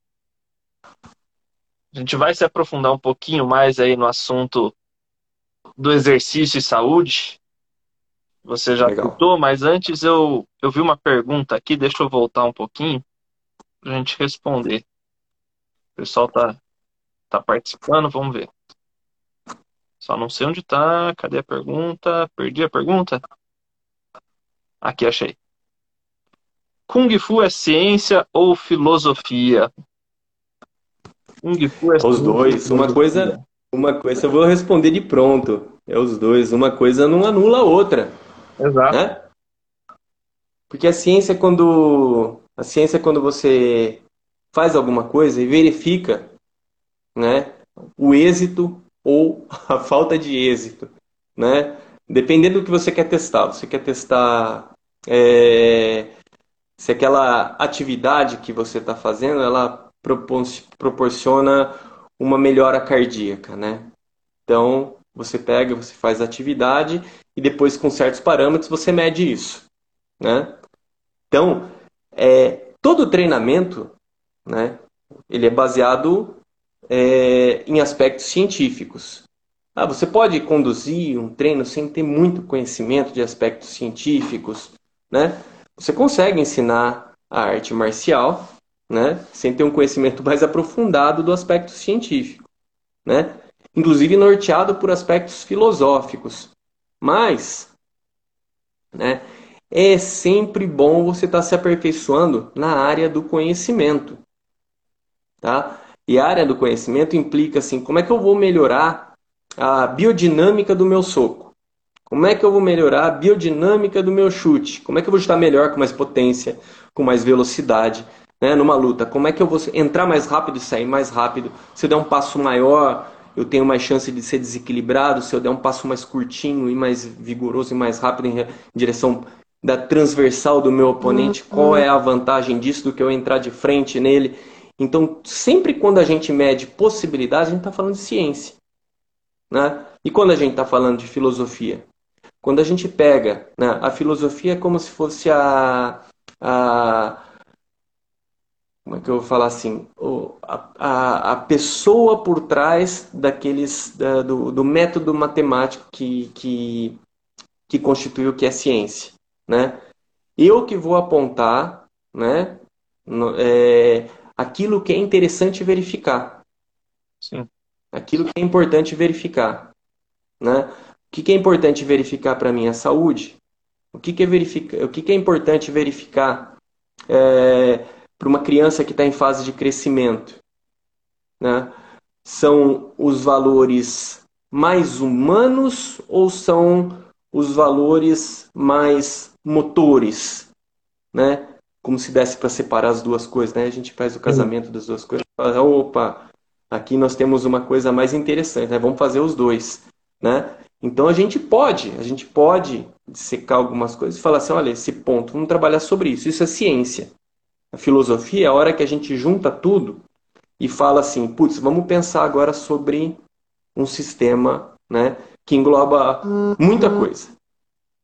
A gente vai se aprofundar um pouquinho mais aí no assunto do exercício e saúde. Você já citou, mas antes eu, eu vi uma pergunta aqui, deixa eu voltar um pouquinho para a gente responder. O pessoal tá, tá participando, vamos ver. Só não sei onde tá. Cadê a pergunta? Perdi a pergunta? Aqui achei. Kung Fu é ciência ou filosofia? Kung Fu é Os dois. Uma coisa, uma coisa eu vou responder de pronto. É os dois. Uma coisa não anula a outra. Exato. Né? Porque a ciência é quando a ciência é quando você faz alguma coisa e verifica, né, o êxito ou a falta de êxito, né? Dependendo do que você quer testar. Você quer testar é, se aquela atividade que você está fazendo, ela proporciona uma melhora cardíaca, né? Então, você pega, você faz a atividade e depois com certos parâmetros você mede isso, né? Então, é, todo treinamento, né? Ele é baseado é, em aspectos científicos. Ah, você pode conduzir um treino sem ter muito conhecimento de aspectos científicos, né? Você consegue ensinar a arte marcial, né? Sem ter um conhecimento mais aprofundado do aspecto científico, né? Inclusive norteado por aspectos filosóficos. Mas, né? É sempre bom você estar tá se aperfeiçoando na área do conhecimento, tá? E a área do conhecimento implica assim, como é que eu vou melhorar a biodinâmica do meu soco? Como é que eu vou melhorar a biodinâmica do meu chute? Como é que eu vou estar melhor com mais potência, com mais velocidade, né, numa luta? Como é que eu vou entrar mais rápido e sair mais rápido? Se eu der um passo maior, eu tenho mais chance de ser desequilibrado. Se eu der um passo mais curtinho e mais vigoroso e mais rápido em direção da transversal do meu oponente, uhum. qual é a vantagem disso do que eu entrar de frente nele? Então, sempre quando a gente mede possibilidades, a gente está falando de ciência. Né? E quando a gente está falando de filosofia? Quando a gente pega, né, a filosofia é como se fosse a, a como é que eu vou falar assim, a, a, a pessoa por trás daqueles da, do, do método matemático que, que, que constitui o que é ciência, né? Eu que vou apontar, né, é, aquilo que é interessante verificar. Sim. Aquilo que é importante verificar. Né? O que, é importante verificar para mim? A saúde. O que, é, verificar, o que, é importante verificar é, para uma criança que está em fase de crescimento? Né? São os valores mais humanos ou são os valores mais motores? Né? Como se desse para separar as duas coisas, né? A gente faz o casamento das duas coisas. Fala, opa, aqui nós temos uma coisa mais interessante, né? Vamos fazer os dois, né? Então a gente pode, a gente pode secar algumas coisas e falar assim, olha, esse ponto, vamos trabalhar sobre isso. Isso é ciência. A filosofia é a hora que a gente junta tudo e fala assim, putz, vamos pensar agora sobre um sistema, né, que engloba muita coisa,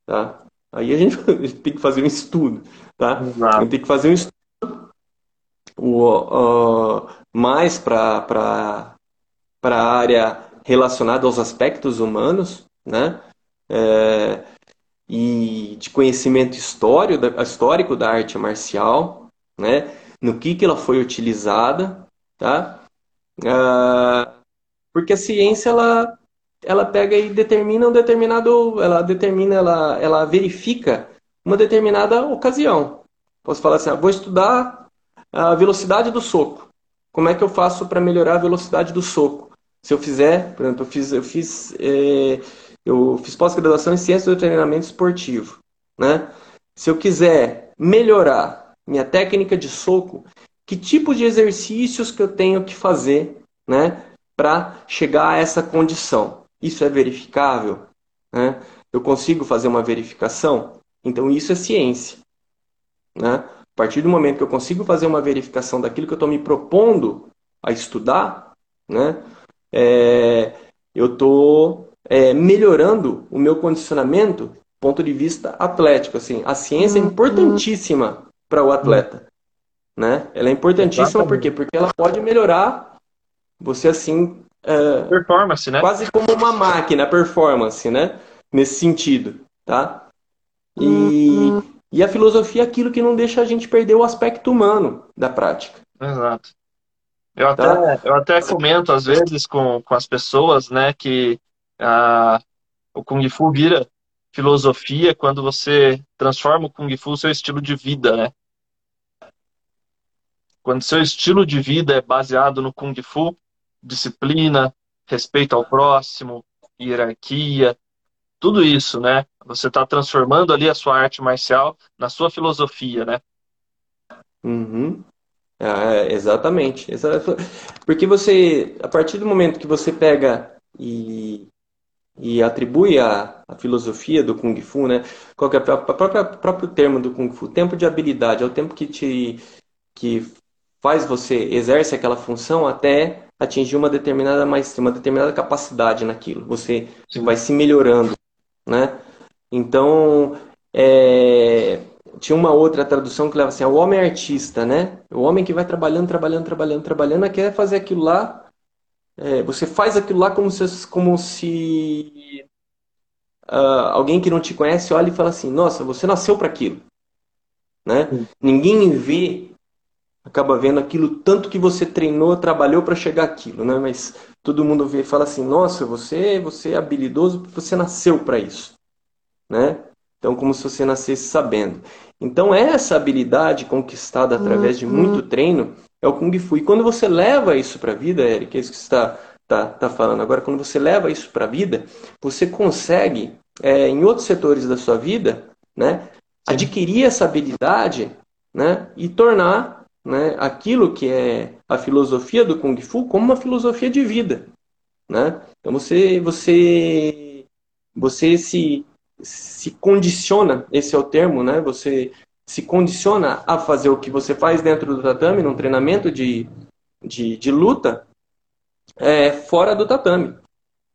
tá? Aí a gente tem que fazer um estudo, tá? Exato. Tem que fazer um estudo uh, mais para a área relacionada aos aspectos humanos, né? É, e de conhecimento histórico da, histórico da arte marcial, né? no que, que ela foi utilizada, tá? Ah, porque a ciência ela, ela pega e determina um determinado, ela determina, ela, ela verifica uma determinada ocasião. Posso falar assim, ah, vou estudar a velocidade do soco. Como é que eu faço para melhorar a velocidade do soco? Se eu fizer, por exemplo, eu fiz, eu fiz, é, eu fiz pós-graduação em ciência do treinamento esportivo, né? Se eu quiser melhorar minha técnica de soco, que tipo de exercícios que eu tenho que fazer, né, para chegar a essa condição? Isso é verificável, né? Eu consigo fazer uma verificação? Então isso é ciência, né? A partir do momento que eu consigo fazer uma verificação daquilo que eu estou me propondo a estudar, né? É, eu estou é, melhorando o meu condicionamento do ponto de vista atlético. Assim, a ciência é uhum. importantíssima para o atleta. Né? Ela é importantíssima por quê? Porque ela pode melhorar você assim. É, performance, né? Quase como uma máquina, performance, né? Nesse sentido, tá? E, uhum. e a filosofia é aquilo que não deixa a gente perder o aspecto humano da prática. Exato. Eu até, tá? eu até comento às vezes com, com as pessoas, né, que ah, o Kung Fu vira filosofia quando você transforma o Kung Fu seu estilo de vida, né? Quando seu estilo de vida é baseado no Kung Fu, disciplina, respeito ao próximo, hierarquia, tudo isso, né? Você está transformando ali a sua arte marcial na sua filosofia, né? Uhum. É, exatamente. Porque você, a partir do momento que você pega e, e atribui a, a filosofia do Kung Fu, né? Qual é o próprio termo do Kung Fu? Tempo de habilidade, é o tempo que te que faz você exerce aquela função até atingir uma determinada mais uma determinada capacidade naquilo. Você Sim. vai se melhorando, né? Então, é, tinha uma outra tradução que leva assim, o homem é artista, né? O homem que vai trabalhando, trabalhando, trabalhando, trabalhando, quer fazer aquilo lá. É, você faz aquilo lá como se, como se uh, alguém que não te conhece olha e fala assim, nossa, você nasceu para aquilo, né? Ninguém vê, acaba vendo aquilo tanto que você treinou, trabalhou para chegar aquilo, né? Mas todo mundo vê e fala assim, nossa, você, você é habilidoso, você nasceu para isso, né? Então, como se você nascesse sabendo. Então, essa habilidade conquistada através de muito uhum. treino é o Kung Fu. E quando você leva isso para a vida, Eric, é isso que você está tá, tá falando agora, quando você leva isso para a vida, você consegue, é, em outros setores da sua vida, né, adquirir essa habilidade né, e tornar né, aquilo que é a filosofia do Kung Fu como uma filosofia de vida. Né? Então, você, você, você se se condiciona, esse é o termo, né? Você se condiciona a fazer o que você faz dentro do tatame, num treinamento de, de, de luta, é, fora do tatame.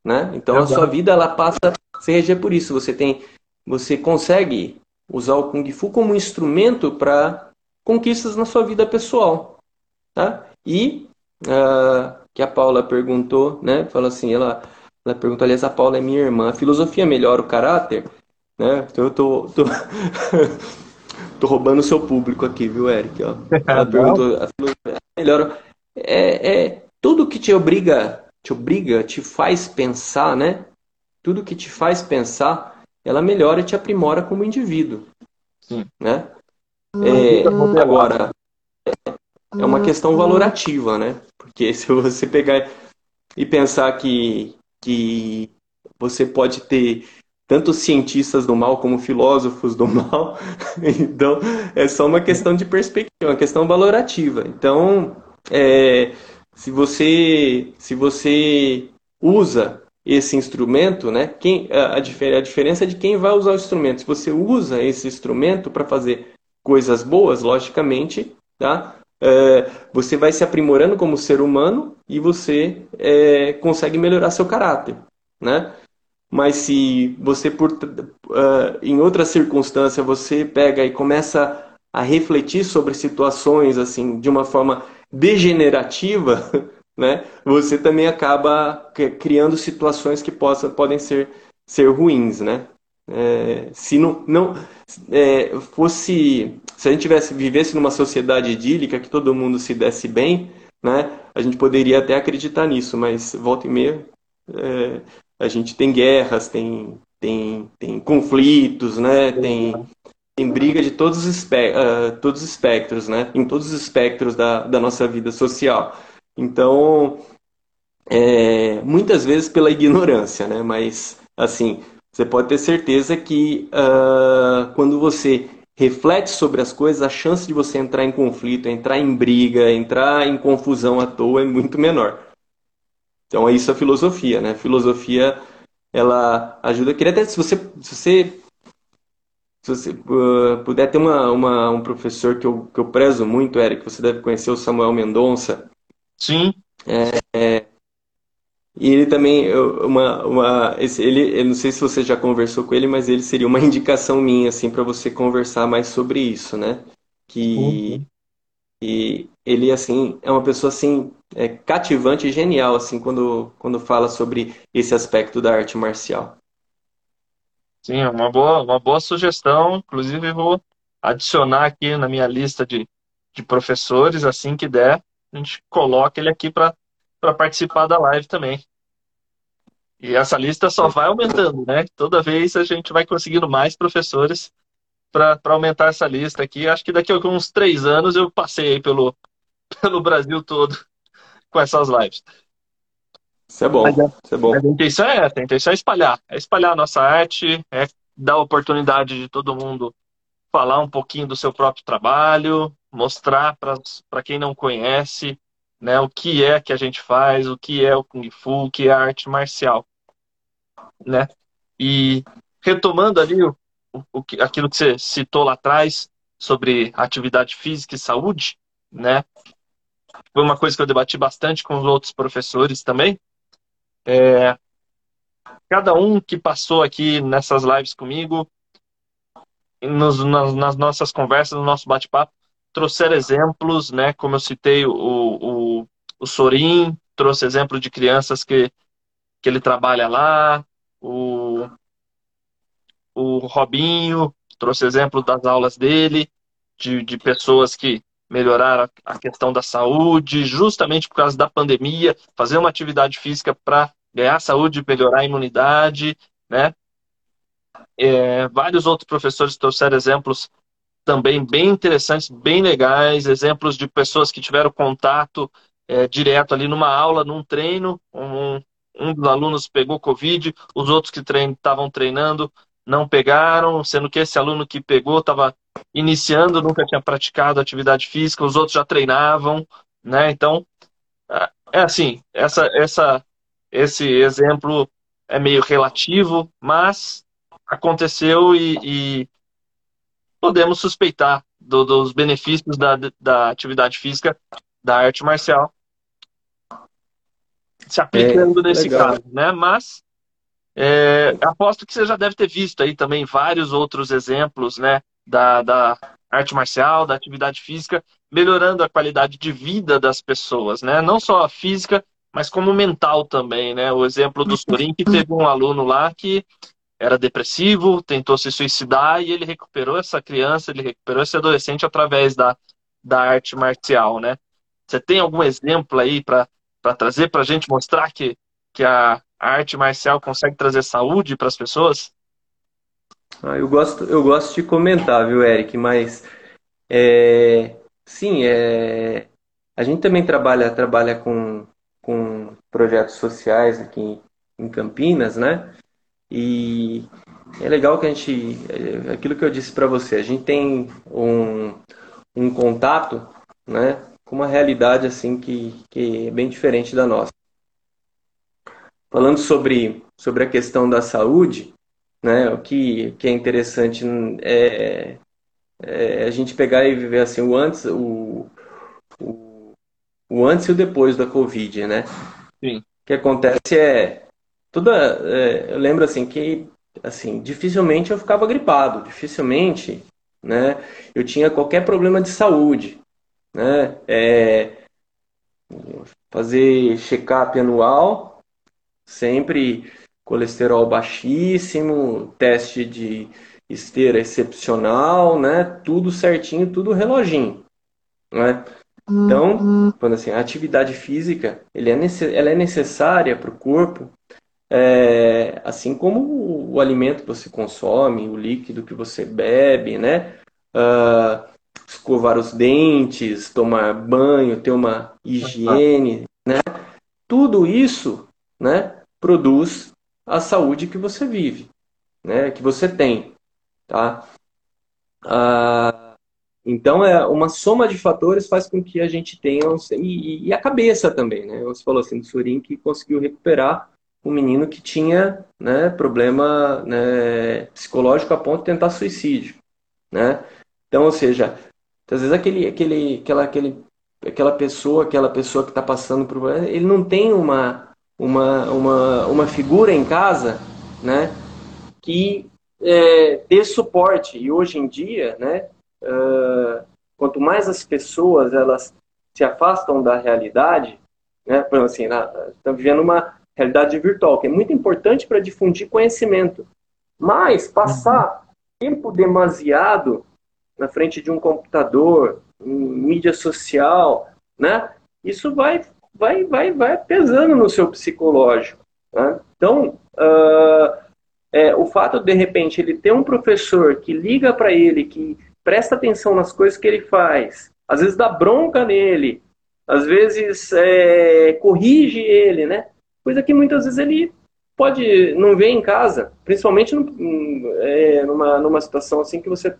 Né? Então a sua vida ela passa a se reger por isso. Você tem, você consegue usar o kung fu como instrumento para conquistas na sua vida pessoal, tá? E uh, que a Paula perguntou, né? Fala assim, ela ela perguntou, aliás, a Paula é minha irmã. A filosofia melhora o caráter? Né? Então eu tô, tô, tô roubando o seu público aqui, viu, Eric? Ó. Ela perguntou, a filosofia melhora. É, é, tudo que te obriga, te obriga, te faz pensar, né? Tudo que te faz pensar, ela melhora e te aprimora como indivíduo. Sim. Né? É, agora, é uma questão valorativa, né? Porque se você pegar e pensar que que você pode ter tanto cientistas do mal como filósofos do mal. então, é só uma questão de perspectiva, uma questão valorativa. Então, é, se você se você usa esse instrumento, né? Quem, a, a, diferença é de quem vai usar o instrumento. Se você usa esse instrumento para fazer coisas boas, logicamente, tá? é, você vai se aprimorando como ser humano e você é, consegue melhorar seu caráter, né? Mas se você, por, uh, em outra circunstância, você pega e começa a refletir sobre situações assim de uma forma degenerativa, né? Você também acaba criando situações que possam, podem ser, ser ruins, né? É, se não, não é, fosse se a gente tivesse vivesse numa sociedade idílica que todo mundo se desse bem, né, a gente poderia até acreditar nisso, mas volta e meia é, a gente tem guerras, tem, tem, tem conflitos, né, tem, tem briga de todos os, espe uh, todos os espectros, né, em todos os espectros da, da nossa vida social. Então, é, muitas vezes pela ignorância, né, mas assim, você pode ter certeza que uh, quando você reflete sobre as coisas, a chance de você entrar em conflito, entrar em briga, entrar em confusão à toa é muito menor. Então é isso a filosofia, né? A filosofia ela ajuda. Eu queria até se você se você, se você uh, puder ter uma, uma, um professor que eu, que eu prezo muito, Eric, você deve conhecer o Samuel Mendonça. Sim. É, é, e ele também, uma, uma, esse, ele, eu não sei se você já conversou com ele, mas ele seria uma indicação minha, assim, para você conversar mais sobre isso, né? Que uhum. e ele, assim, é uma pessoa, assim, é, cativante e genial, assim, quando, quando fala sobre esse aspecto da arte marcial. Sim, é uma boa, uma boa sugestão. Inclusive, vou adicionar aqui na minha lista de, de professores, assim que der, a gente coloca ele aqui para para participar da live também. E essa lista só vai aumentando, né? Toda vez a gente vai conseguindo mais professores para aumentar essa lista aqui. Acho que daqui a uns três anos eu passei pelo, pelo Brasil todo com essas lives. Isso é bom. Mas, é, isso é bom. a intenção é essa, a intenção é espalhar. É espalhar a nossa arte, é dar oportunidade de todo mundo falar um pouquinho do seu próprio trabalho, mostrar para quem não conhece né? O que é que a gente faz, o que é o Kung Fu, o que é a arte marcial, né? E retomando ali o, o, aquilo que você citou lá atrás sobre atividade física e saúde, né? Foi uma coisa que eu debati bastante com os outros professores também. É, cada um que passou aqui nessas lives comigo, nos, nas, nas nossas conversas, no nosso bate-papo, trouxeram exemplos, né? Como eu citei o, o, o Sorin, trouxe exemplo de crianças que, que ele trabalha lá, o, o Robinho trouxe exemplo das aulas dele, de, de pessoas que melhoraram a questão da saúde, justamente por causa da pandemia, fazer uma atividade física para ganhar saúde, melhorar a imunidade, né? É, vários outros professores trouxeram exemplos também bem interessantes, bem legais, exemplos de pessoas que tiveram contato é, direto ali numa aula, num treino, um, um dos alunos pegou Covid, os outros que estavam treinando não pegaram, sendo que esse aluno que pegou estava iniciando, nunca tinha praticado atividade física, os outros já treinavam, né? Então, é assim, essa, essa, esse exemplo é meio relativo, mas aconteceu e, e podemos suspeitar do, dos benefícios da, da atividade física, da arte marcial, se aplicando é, nesse legal. caso, né? Mas é, aposto que você já deve ter visto aí também vários outros exemplos, né? Da, da arte marcial, da atividade física, melhorando a qualidade de vida das pessoas, né? Não só a física, mas como mental também, né? O exemplo do Sorin, que teve um aluno lá que era depressivo, tentou se suicidar e ele recuperou essa criança, ele recuperou esse adolescente através da, da arte marcial, né? Você tem algum exemplo aí para trazer para a gente mostrar que, que a, arte marcial consegue trazer saúde para as pessoas? Ah, eu gosto, eu gosto de comentar, viu, Eric? Mas é, sim, é, a gente também trabalha, trabalha com, com projetos sociais aqui em, em Campinas, né? E é legal que a gente, é, aquilo que eu disse para você, a gente tem um, um contato, né, com uma realidade assim que, que é bem diferente da nossa. Falando sobre, sobre a questão da saúde, né, o que, que é interessante é, é a gente pegar e viver assim o antes, o, o, o antes e o depois da Covid, né? Sim. O que acontece é toda é, eu lembro assim que assim dificilmente eu ficava gripado dificilmente né eu tinha qualquer problema de saúde né é, fazer check-up anual sempre colesterol baixíssimo teste de esteira excepcional, né? Tudo certinho, tudo reloginho, né? Então, quando assim, a atividade física, ele é ela é necessária para o corpo, é, assim como o, o, alimento que você consome, o líquido que você bebe, né? Uh, escovar os dentes, tomar banho, ter uma higiene, né? Tudo isso, né, produz a saúde que você vive, né, que você tem, tá? Ah, então é uma soma de fatores faz com que a gente tenha e, e a cabeça também, né? Você falou assim do Surin que conseguiu recuperar um menino que tinha, né, problema né, psicológico a ponto de tentar suicídio, né? Então, ou seja, às vezes aquele, aquele, aquela, aquele, aquela pessoa, aquela pessoa que está passando por ele não tem uma, uma, uma, uma figura em casa, né, que é, dê suporte. E hoje em dia, né, uh, quanto mais as pessoas elas se afastam da realidade, né, por exemplo, assim, estão vivendo uma realidade virtual, que é muito importante para difundir conhecimento. Mas passar uhum. tempo demasiado na frente de um computador, em mídia social, né? Isso vai, vai, vai, vai pesando no seu psicológico. Né? Então, uh, é, o fato de, de repente ele ter um professor que liga para ele, que presta atenção nas coisas que ele faz, às vezes dá bronca nele, às vezes é, corrige ele, né? Coisa que muitas vezes ele pode não ver em casa, principalmente no, é, numa, numa situação assim que você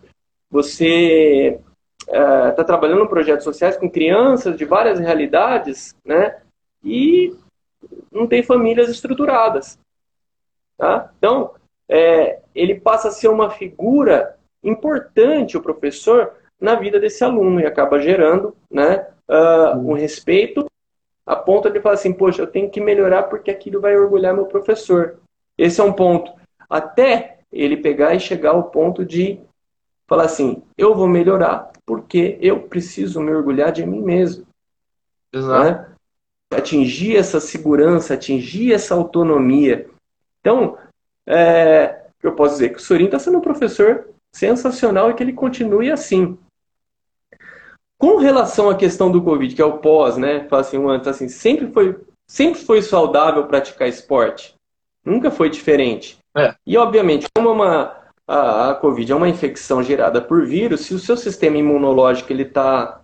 você está é, trabalhando em projetos sociais com crianças de várias realidades, né? E não tem famílias estruturadas. Tá? Então, é, ele passa a ser uma figura importante, o professor, na vida desse aluno e acaba gerando né, uh, um respeito a ponto de falar assim, poxa, eu tenho que melhorar porque aquilo vai orgulhar meu professor. Esse é um ponto. Até ele pegar e chegar ao ponto de falar assim: eu vou melhorar porque eu preciso me orgulhar de mim mesmo. Exato. Né? Atingir essa segurança, atingir essa autonomia. Então, é, eu posso dizer que o Sorin está sendo um professor sensacional e que ele continue assim. Com relação à questão do Covid, que é o pós, né? Fala assim, antes, assim, sempre foi, sempre foi saudável praticar esporte. Nunca foi diferente. É. E, obviamente, como é uma, a, a Covid é uma infecção gerada por vírus, se o seu sistema imunológico ele está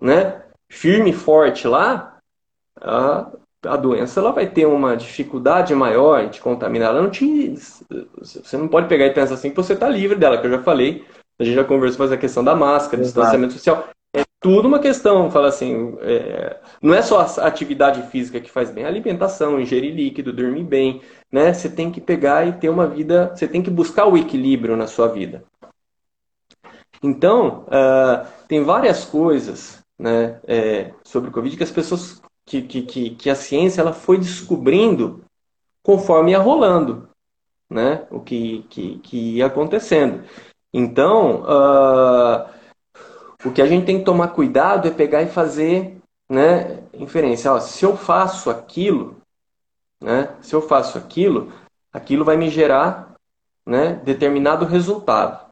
né, firme e forte lá, a, a doença ela vai ter uma dificuldade maior em te contaminar. Ela não te, você não pode pegar e pensar assim que você está livre dela, que eu já falei. A gente já conversou mais a questão da máscara, Exato. distanciamento social. É tudo uma questão, fala assim, é, não é só a atividade física que faz bem, a alimentação, ingerir líquido, dormir bem, né? Você tem que pegar e ter uma vida, você tem que buscar o equilíbrio na sua vida. Então, uh, tem várias coisas né, é, sobre o Covid que as pessoas, que, que, que, a ciência ela foi descobrindo conforme ia rolando, né? O que, que, que ia acontecendo. Então, uh, o que a gente tem que tomar cuidado é pegar e fazer né, inferência. Ó, se eu faço aquilo, né? Se eu faço aquilo, aquilo vai me gerar né, determinado resultado.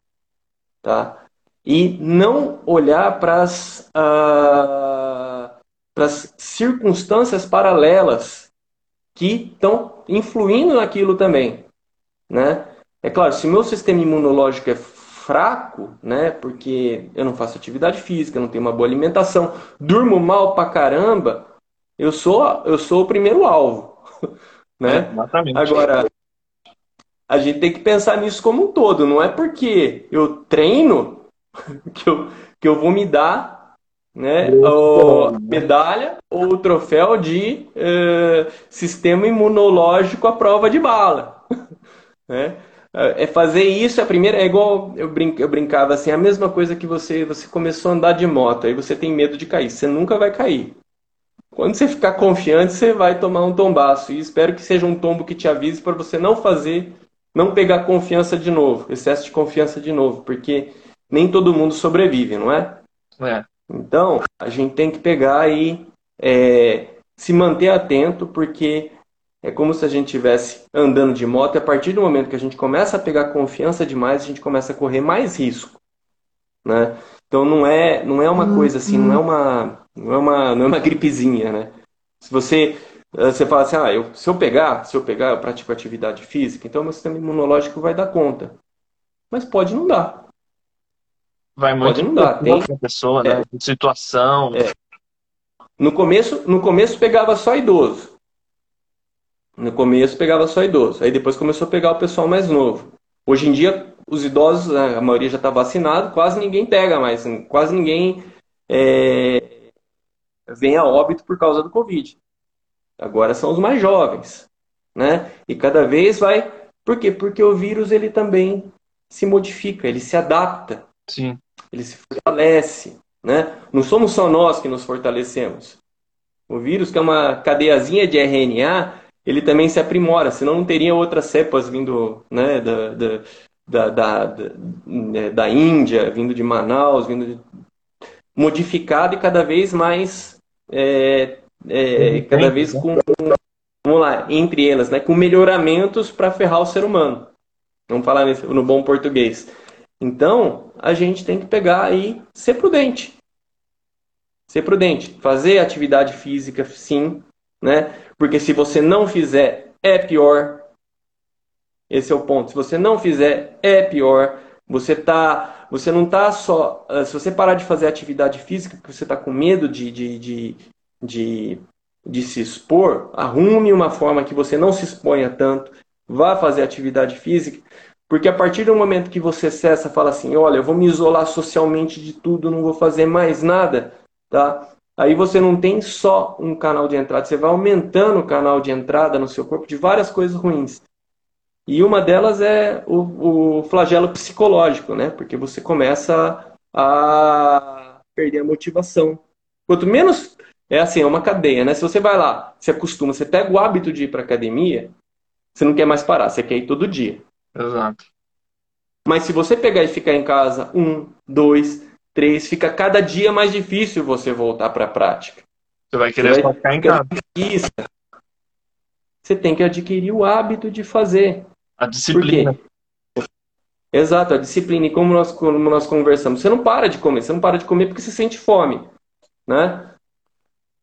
Tá? E não olhar para as uh, circunstâncias paralelas que estão influindo naquilo também. Né? É claro, se meu sistema imunológico é fraco, né? Porque eu não faço atividade física, não tenho uma boa alimentação, durmo mal pra caramba, eu sou, eu sou o primeiro alvo né? É, exatamente. Agora, a gente tem que pensar nisso como um todo. Não é porque eu treino que eu, que eu vou me dar né, a medalha ou o troféu de uh, sistema imunológico à prova de bala. né? É fazer isso, a primeira é igual eu, brin eu brincava assim, a mesma coisa que você você começou a andar de moto, aí você tem medo de cair, você nunca vai cair. Quando você ficar confiante, você vai tomar um tombaço. E espero que seja um tombo que te avise para você não fazer, não pegar confiança de novo, excesso de confiança de novo, porque nem todo mundo sobrevive, não é? É. Então, a gente tem que pegar e é, se manter atento, porque É como se a gente estivesse andando de moto e a partir do momento que a gente começa a pegar confiança demais, a gente começa a correr mais risco. Né? Então não é, não é uma coisa assim, não é uma, não é uma, não é uma gripezinha, né? Se você eh, você fala assim, ah, eu, se eu pegar, se eu pegar, eu pratico atividade física, então meu sistema imunológico vai dar conta. Mas pode não dar. Vai muito pode não dar. Tem pessoa, né? É. Situação. É. No começo, no começo pegava só idoso. No começo pegava só idoso. Aí depois começou a pegar o pessoal mais novo. Hoje em dia, os idosos, né, a maioria já está vacinado, quase ninguém pega mais. Quase ninguém é, vem a óbito por causa do Covid. Agora são os mais jovens. Né? E cada vez vai. Por quê? Porque o vírus ele também se modifica, ele se adapta. Sim. Ele se fortalece. Né? Não somos só nós que nos fortalecemos. O vírus, que é uma cadeiazinha de RNA, ele também se aprimora, senão não teria outras cepas vindo né, da, da, da, da, da, né, da Índia, vindo de Manaus, vindo de... modificado e cada vez mais é, é, cada vez com vamos lá, entre elas, né, com melhoramentos para ferrar o ser humano. Vamos falar nesse, no bom português. Então, a gente tem que pegar e ser prudente. Ser prudente. Fazer atividade física, sim, né? Porque se você não fizer, é pior. Esse é o ponto. Se você não fizer, é pior. Você tá, você não tá só. Eh, se você parar de fazer atividade física porque você está com medo de, de, de, de, de se expor, arrume uma forma que você não se exponha tanto. Vá fazer atividade física. Porque a partir do momento que você cessa, fala assim, olha, eu vou me isolar socialmente de tudo, não vou fazer mais nada, tá? Aí você não tem só um canal de entrada, você vai aumentando o canal de entrada no seu corpo de várias coisas ruins. E uma delas é o, o flagelo psicológico, né? Porque você começa a perder a motivação. Quanto menos. É assim, é uma cadeia, né? Se você vai lá, se acostuma, você pega o hábito de ir para academia, você não quer mais parar, você quer ir todo dia. Exato. Mas se você pegar e ficar em casa um, dois, três, fica cada dia mais difícil você voltar para a prática. Você vai querer você vai ficar em casa. Isso. Você tem que adquirir o hábito de fazer. A disciplina. Exato, a disciplina. E como nós, como nós conversamos, você não para de comer. Você não para de comer porque você sente fome. Né?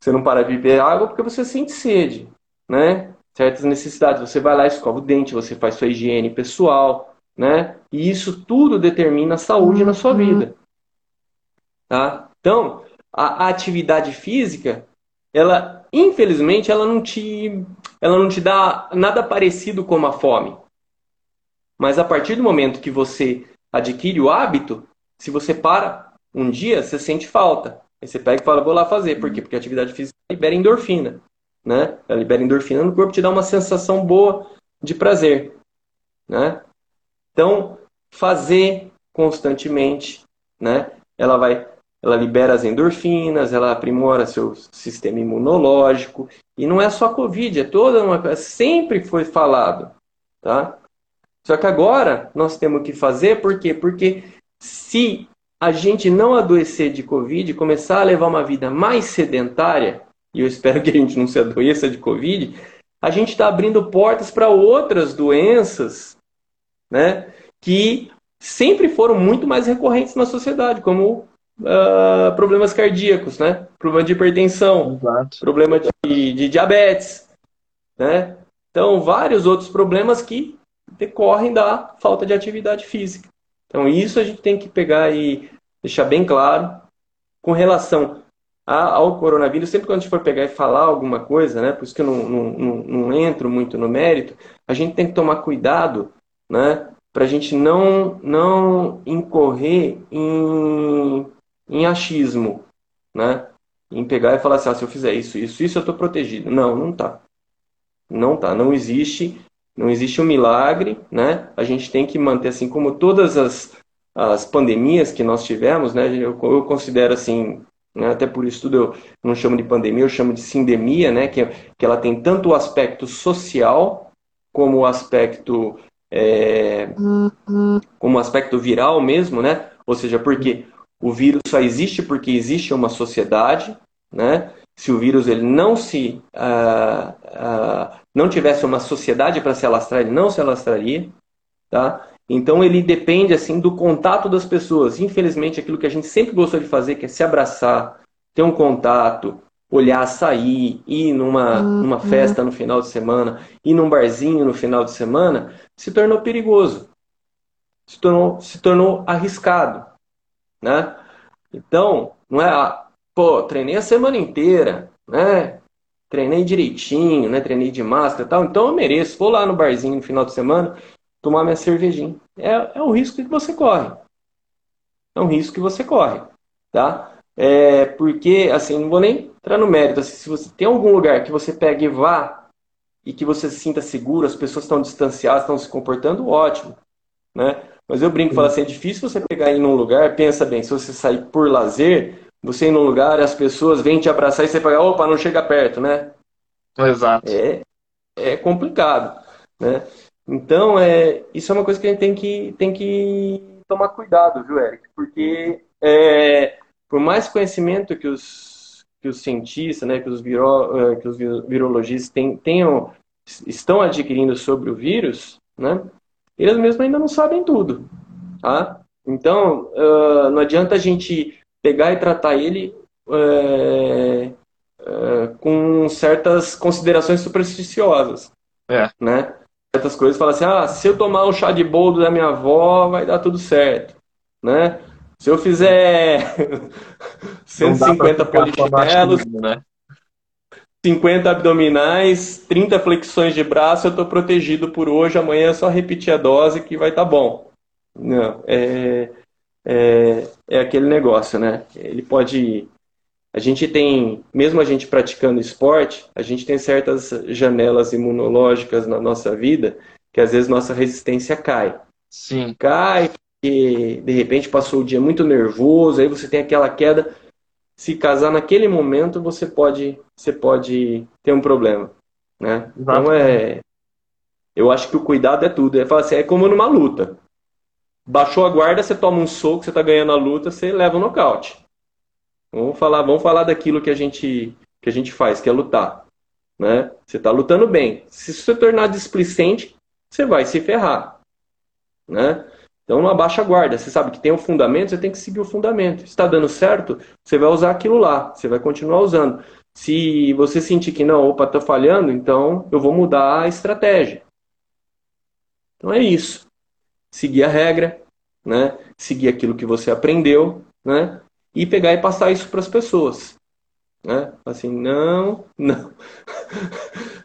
Você não para de beber água porque você sente sede. Né? Certas necessidades. Você vai lá, escova o dente, você faz sua higiene pessoal. Né? E isso tudo determina a saúde na sua vida. Tá? Então, a, atividade física, ela, infelizmente, ela não te, ela não te dá nada parecido com a fome. Mas a partir do momento que você adquire o hábito, se você para um dia, você sente falta. Aí você pega e fala, vou lá fazer. Por quê? Porque a atividade física libera endorfina. Né? Ela libera endorfina no corpo, te dá uma sensação boa de prazer. Né? Então, fazer constantemente, né? ela vai ela libera as endorfinas, ela aprimora seu sistema imunológico. E não é só Covid, é toda uma coisa. Sempre foi falado. Tá? Só que agora nós temos que fazer, por quê? Porque se a gente não adoecer de Covid, começar a levar uma vida mais sedentária, e eu espero que a gente não se adoeça de Covid, a gente está abrindo portas para outras doenças, né? Que sempre foram muito mais recorrentes na sociedade, como uh, problemas cardíacos, né? Problema de hipertensão, Exato. problema de, de diabetes, né? Então, vários outros problemas que decorrem da falta de atividade física. Então, isso a gente tem que pegar e deixar bem claro com relação ao coronavírus. Sempre quando a gente for pegar e falar alguma coisa, né? Por isso que eu não, não, não, não entro muito no mérito, a gente tem que tomar cuidado, né? Para a gente não, não incorrer em em achismo, né? Em pegar e falar assim, ah, se eu fizer isso, isso, isso, eu estou protegido. Não, não tá. Não tá. Não existe, não existe um milagre, né? A gente tem que manter assim como todas as, as pandemias que nós tivemos, né? Eu, eu considero assim, né? até por isso tudo eu não chamo de pandemia, eu chamo de sindemia, né? Que, que ela tem tanto o aspecto social como o aspecto é, como o aspecto viral mesmo, né? Ou seja, porque o vírus só existe porque existe uma sociedade, né? se o vírus ele não se uh, uh, não tivesse uma sociedade para se alastrar, ele não se alastraria, tá? Então ele depende assim do contato das pessoas. Infelizmente, aquilo que a gente sempre gostou de fazer, que é se abraçar, ter um contato, olhar, sair, ir numa, uhum. numa festa no final de semana, ir num barzinho no final de semana, se tornou perigoso. Se tornou, se tornou arriscado. Né? Então, não é, ah, pô, treinei a semana inteira, né? Treinei direitinho, né? Treinei de máscara e tal, então eu mereço. Vou lá no barzinho no final de semana, tomar minha cervejinha. É, é um risco que você corre. É um risco que você corre, tá? É, porque, assim, não vou nem entrar no mérito. Assim, se você tem algum lugar que você pegue e vá e que você se sinta seguro, as pessoas estão distanciadas, estão se comportando, ótimo, né? Mas eu brinco e falo assim, é difícil você pegar em num lugar, pensa bem, se você sair por lazer, você ir num lugar, as pessoas vêm te abraçar e você fala, opa, não chega perto, né? Exato. É, é complicado, né? Então, é, isso é uma coisa que a gente tem que, tem que tomar cuidado, viu, Eric? Porque é, por mais conhecimento que os, que os cientistas, né, que os, viro, é, que os virologistas tem, tenham, estão adquirindo sobre o vírus, né, eles mesmos ainda não sabem tudo. Tá? Então, uh, não adianta a gente pegar e tratar ele é, é, com certas considerações supersticiosas. É. Né? certas coisas, fala assim, ah, se eu tomar um chá de boldo da minha avó, vai dar tudo certo, né? Se eu fizer 150 polichinelos, né? 50 abdominais, 30 flexões de braço, eu estou protegido por hoje, amanhã é só repetir a dose que vai estar tá bom. Não, é, é, é aquele negócio, né? Ele pode a gente tem, mesmo a gente praticando esporte, a gente tem certas janelas imunológicas na nossa vida que às vezes nossa resistência cai. Sim. Cai porque de repente passou o dia muito nervoso, aí você tem aquela queda. Se casar naquele momento, você pode, você pode ter um problema, né? Então é, eu acho que o cuidado é tudo. É assim, é como numa luta. Baixou a guarda, você toma um soco, você está ganhando a luta, você leva um nocaute. Vamos falar, vamos falar daquilo que a gente que a gente faz, que é lutar, né? Você está lutando bem. Se você tornar displicente, você vai se ferrar, né? Então não abaixa a guarda. Você sabe que tem um fundamento, você tem que seguir o fundamento. Se está dando certo, você vai usar aquilo lá, você vai continuar usando. Se você sentir que não, opa, está falhando, então eu vou mudar a estratégia. Então é isso. Seguir a regra, né? Seguir aquilo que você aprendeu, né? e pegar e passar isso para as pessoas. Né? Assim, não, não.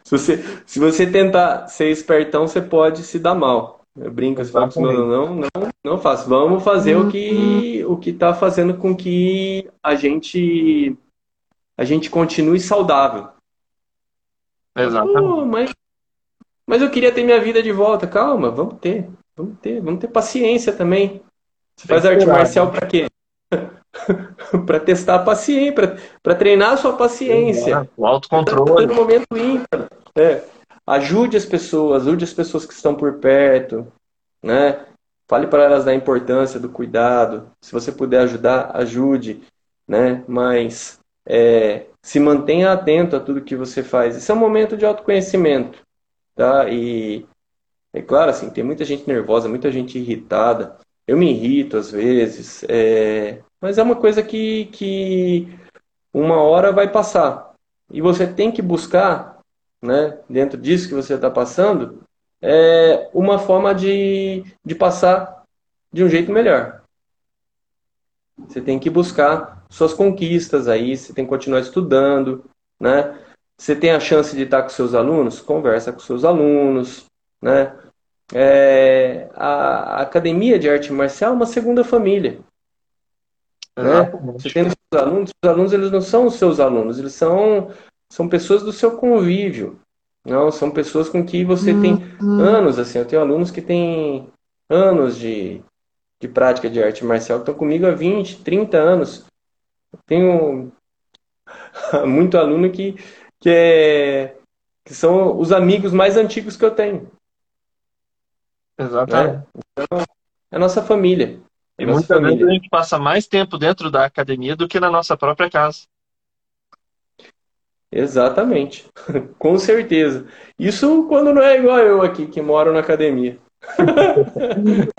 se, você, se você tentar ser espertão, você pode se dar mal. Brinco, você fala, não, não, não, não faço. Vamos fazer o que o que está fazendo com que a gente a gente continue saudável. Exatamente. Oh, mas, mas eu queria ter minha vida de volta. Calma, vamos ter, vamos ter, vamos ter paciência também. Você faz arte marcial para quê? para testar a paciência, para treinar a sua paciência. O autocontrole. No momento ímpar. É. Ajude as pessoas, ajude as pessoas que estão por perto, né? Fale para elas da importância do cuidado. Se você puder ajudar, ajude, né? Mas é, se mantenha atento a tudo que você faz. Isso é um momento de autoconhecimento, tá? E é claro, assim, tem muita gente nervosa, muita gente irritada. Eu me irrito às vezes, é, mas é uma coisa que, que uma hora vai passar. E você tem que buscar, né, dentro disso que você está passando, é, uma forma de, de passar de um jeito melhor. Você tem que buscar suas conquistas aí, você tem que continuar estudando, né? Você tem a chance de estar com seus alunos? Conversa com seus alunos, né? É, a academia de arte marcial é uma segunda família. Né? Você tem os seus alunos, os alunos eles não são os seus alunos, eles são, são pessoas do seu convívio. Não, são pessoas com que você uhum. tem anos, assim, eu tenho alunos que têm anos de, de prática de arte marcial, que estão comigo há 20, 30 anos. Eu tenho muito aluno que, que, é, que são os amigos mais antigos que eu tenho. Exatamente. Né? Então, é a nossa família. E muitas família. vezes a gente passa mais tempo dentro da academia do que na nossa própria casa. Exatamente. Com certeza. Isso quando não é igual eu aqui, que moro na academia.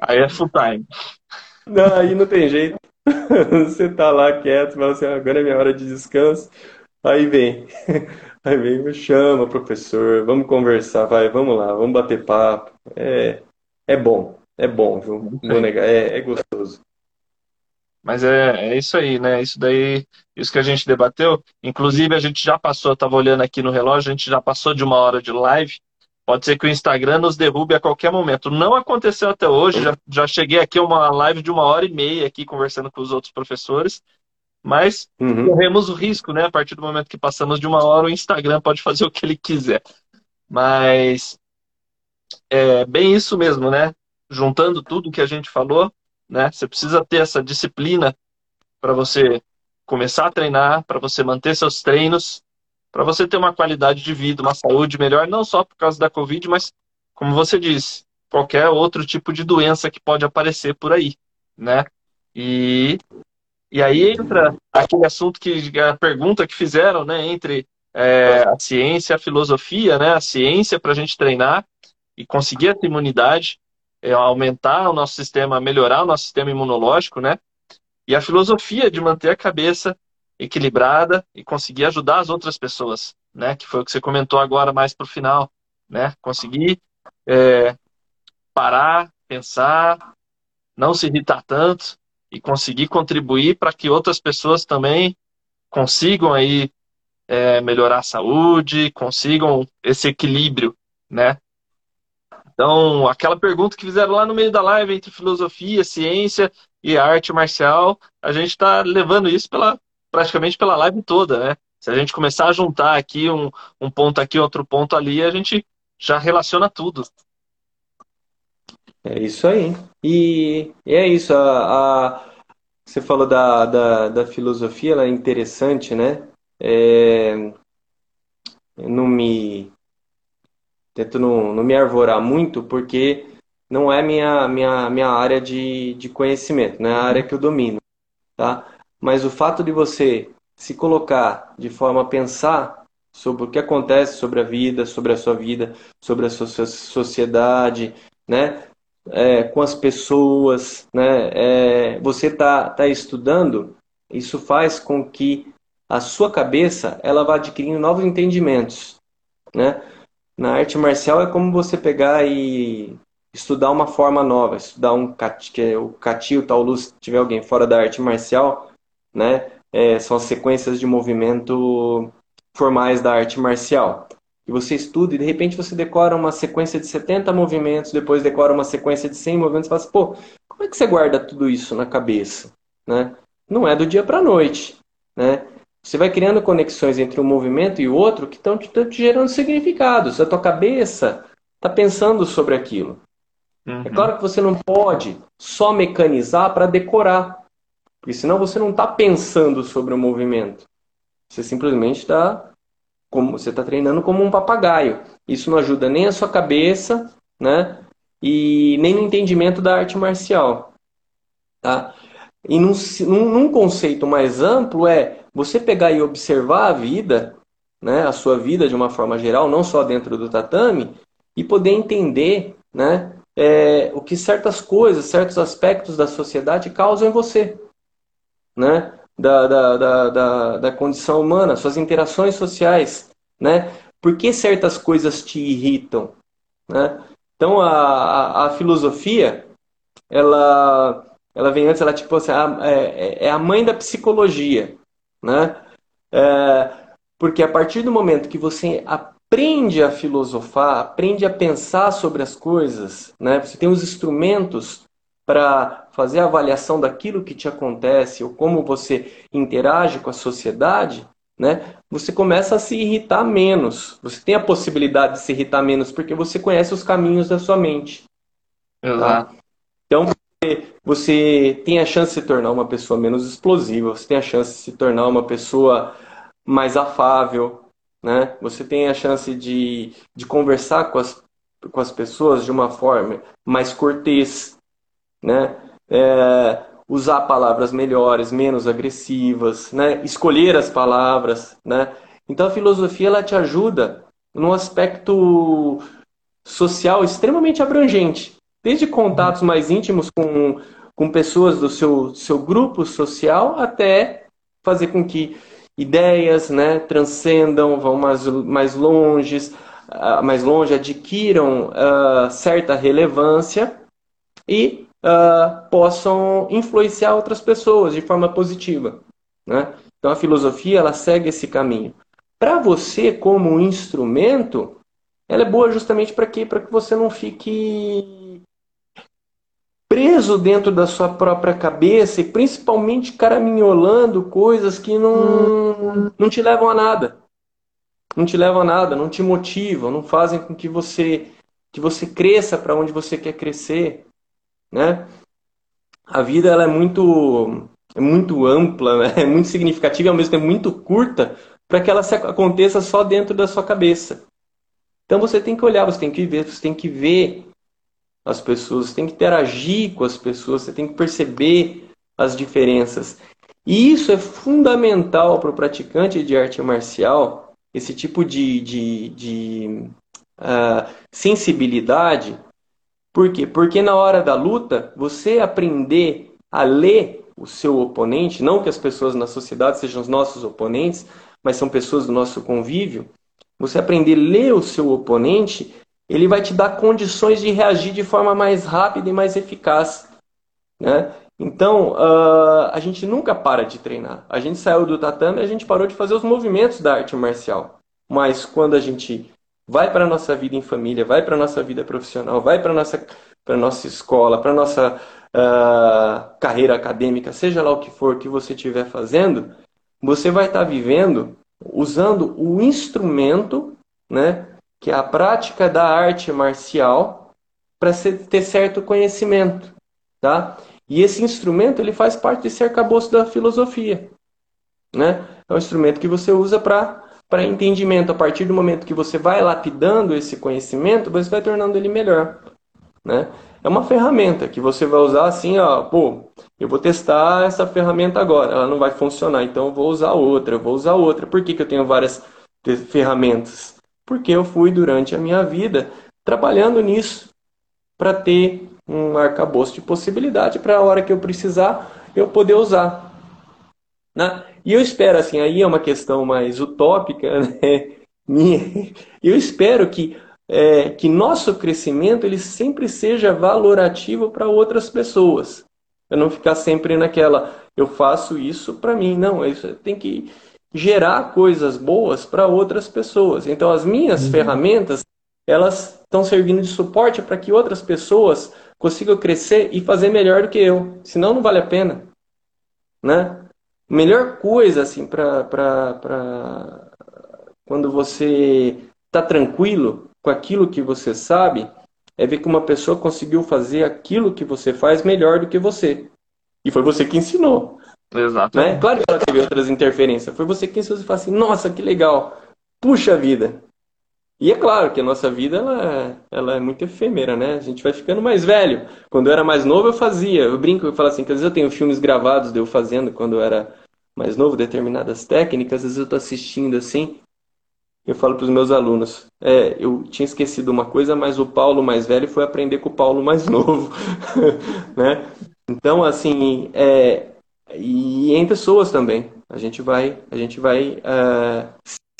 Aí é full time. Não, aí não tem jeito. Você tá lá quieto, fala assim, agora é minha hora de descanso. Aí vem. Aí vem, me chama, professor, vamos conversar, vai, vamos lá, vamos bater papo. É, é bom, é bom, viu? Vou negar, é, é gostoso. Mas é, é isso aí, né? Isso daí, isso que a gente debateu. Inclusive, a gente já passou, eu estava olhando aqui no relógio, a gente já passou de uma hora de live. Pode ser que o Instagram nos derrube a qualquer momento. Não aconteceu até hoje, já, já cheguei aqui a uma live de uma hora e meia aqui conversando com os outros professores. Mas uhum. corremos o risco, né? A partir do momento que passamos de uma hora, o Instagram pode fazer o que ele quiser. Mas é bem isso mesmo, né? Juntando tudo que a gente falou, né? Você precisa ter essa disciplina para você começar a treinar, para você manter seus treinos, para você ter uma qualidade de vida, uma saúde melhor, não só por causa da Covid, mas, como você disse, qualquer outro tipo de doença que pode aparecer por aí, né? E e aí entra aquele assunto que a pergunta que fizeram, né, entre é, a ciência a filosofia, né, a ciência para a gente treinar e conseguir essa imunidade, aumentar o nosso sistema, melhorar o nosso sistema imunológico, né, e a filosofia de manter a cabeça equilibrada e conseguir ajudar as outras pessoas, né, que foi o que você comentou agora mais para o final, né, conseguir é, parar, pensar, não se irritar tanto, e conseguir contribuir para que outras pessoas também consigam aí é, melhorar a saúde, consigam esse equilíbrio, né? Então, aquela pergunta que fizeram lá no meio da live entre filosofia, ciência e arte marcial, a gente está levando isso pela, praticamente pela live toda, né? Se a gente começar a juntar aqui um, um ponto aqui, outro ponto ali, a gente já relaciona tudo. É isso aí. E, e é isso. A, a, você falou da, da, da filosofia, ela é interessante, né? É, não me. Tento não, não me arvorar muito, porque não é minha, minha, minha área de, de conhecimento, não é a área que eu domino. Tá? Mas o fato de você se colocar de forma a pensar sobre o que acontece sobre a vida, sobre a sua vida, sobre a sua sociedade, né? é, com as pessoas, né? É, você está tá estudando, isso faz com que a sua cabeça ela vá adquirindo novos entendimentos, né? Na arte marcial é como você pegar e estudar uma forma nova, estudar um que é o kati, o taolu, se tiver alguém fora da arte marcial, né? É, são as sequências de movimento formais da arte marcial que você estuda e de repente você decora uma sequência de 70 movimentos, depois decora uma sequência de 100 movimentos, e fala assim, pô, como é que você guarda tudo isso na cabeça? Né? Não é do dia para a noite. Né? Você vai criando conexões entre um movimento e o outro que estão te, te, gerando significados. A tua cabeça está pensando sobre aquilo. Uhum. É claro que você não pode só mecanizar para decorar, porque senão você não está pensando sobre o movimento. Você simplesmente está como você está treinando como um papagaio. Isso não ajuda nem a sua cabeça, né? E nem no entendimento da arte marcial, tá? E num, num, num conceito mais amplo é você pegar e observar a vida, né? A sua vida de uma forma geral, não só dentro do tatame, e poder entender, né? É, o que certas coisas, certos aspectos da sociedade causam em você, né? da, da, da, da, da condição humana, suas interações sociais, né? Por que certas coisas te irritam, né? Então a, a, a filosofia, ela, ela vem antes, ela tipo assim, é, é a mãe da psicologia, né? É, porque a partir do momento que você aprende a filosofar, aprende a pensar sobre as coisas, né? Você tem os instrumentos para fazer a avaliação daquilo que te acontece ou como você interage com a sociedade, né? Você começa a se irritar menos. Você tem a possibilidade de se irritar menos porque você conhece os caminhos da sua mente. Tá? Exato. Tá? Então você tem a chance de se tornar uma pessoa menos explosiva, você tem a chance de se tornar uma pessoa mais afável, né? Você tem a chance de, de conversar com as, com as pessoas de uma forma mais cortês, né? É, usar palavras melhores, menos agressivas, né? escolher as palavras. Né? Então a filosofia ela te ajuda num aspecto social extremamente abrangente, desde contatos mais íntimos com, com pessoas do seu, seu grupo social até fazer com que ideias né, transcendam, vão mais, mais longe, uh, mais longe, adquiram uh, certa relevância e uh, possam influenciar outras pessoas de forma positiva. Né? Então a filosofia ela segue esse caminho. Para você, como instrumento, ela é boa justamente para quê? Para que você não fique preso dentro da sua própria cabeça e principalmente caraminholando coisas que não, não te levam a nada. Não te levam a nada, não te motivam, não fazem com que você que você cresça para onde você quer crescer né? A vida ela é muito é muito ampla, né? é muito significativa e ao mesmo tempo muito curta para que ela aconteça só dentro da sua cabeça. Então você tem que olhar, você tem que ver, você tem que ver as pessoas, você tem que interagir com as pessoas, você tem que perceber as diferenças. E isso é fundamental para o praticante de arte marcial, esse tipo de, de, de uh, sensibilidade, por quê? Porque na hora da luta, você aprender a ler o seu oponente, não que as pessoas na sociedade sejam os nossos oponentes, mas são pessoas do nosso convívio, você aprender a ler o seu oponente, ele vai te dar condições de reagir de forma mais rápida e mais eficaz. Né? Então, uh, a gente nunca para de treinar. A gente saiu do tatame e a gente parou de fazer os movimentos da arte marcial. Mas quando a gente vai para a nossa vida em família, vai para a nossa vida profissional, vai para a nossa, nossa escola, para a nossa uh, carreira acadêmica, seja lá o que for que você estiver fazendo, você vai estar tá vivendo usando o instrumento, né, que é a prática da arte marcial, para ter certo conhecimento, tá? E esse instrumento ele faz parte desse arcabouço da filosofia, né? É um instrumento que você usa para para entendimento. A partir do momento que você vai lapidando esse conhecimento, você vai tornando ele melhor. Né? É uma ferramenta que você vai usar assim, ó, pô, eu vou testar essa ferramenta agora, ela não vai funcionar, então eu vou usar outra, eu vou usar outra. Por que, que eu tenho várias ferramentas? Porque eu fui durante a minha vida trabalhando nisso para ter um arcabouço de possibilidade para a hora que eu precisar eu poder usar. Né? E eu espero, assim, aí é uma questão mais utópica, né? Eu espero que, é, que nosso crescimento ele sempre seja valorativo para outras pessoas. Eu não ficar sempre naquela, eu faço isso para mim. Não, isso tem que gerar coisas boas para outras pessoas. Então, as minhas uhum. ferramentas, elas estão servindo de suporte para que outras pessoas consigam crescer e fazer melhor do que eu. Senão, não vale a pena. Né? melhor coisa assim para quando você está tranquilo com aquilo que você sabe é ver que uma pessoa conseguiu fazer aquilo que você faz melhor do que você. E foi você que ensinou. Exato. Né? Claro que ela teve outras interferências. Foi você que ensinou e falou assim, nossa, que legal. Puxa vida. E é claro que a nossa vida ela, é, ela é muito efêmera, né? A gente vai ficando mais velho. Quando eu era mais novo, eu fazia. Eu brinco, eu falo assim, que às vezes eu tenho filmes gravados de eu fazendo quando eu era mais novo, determinadas técnicas, às vezes eu estou assistindo assim, eu falo para os meus alunos, é, eu tinha esquecido uma coisa, mas o Paulo mais velho foi aprender com o Paulo mais novo, né? Então, assim, é, e em pessoas também, a gente vai, a gente vai uh,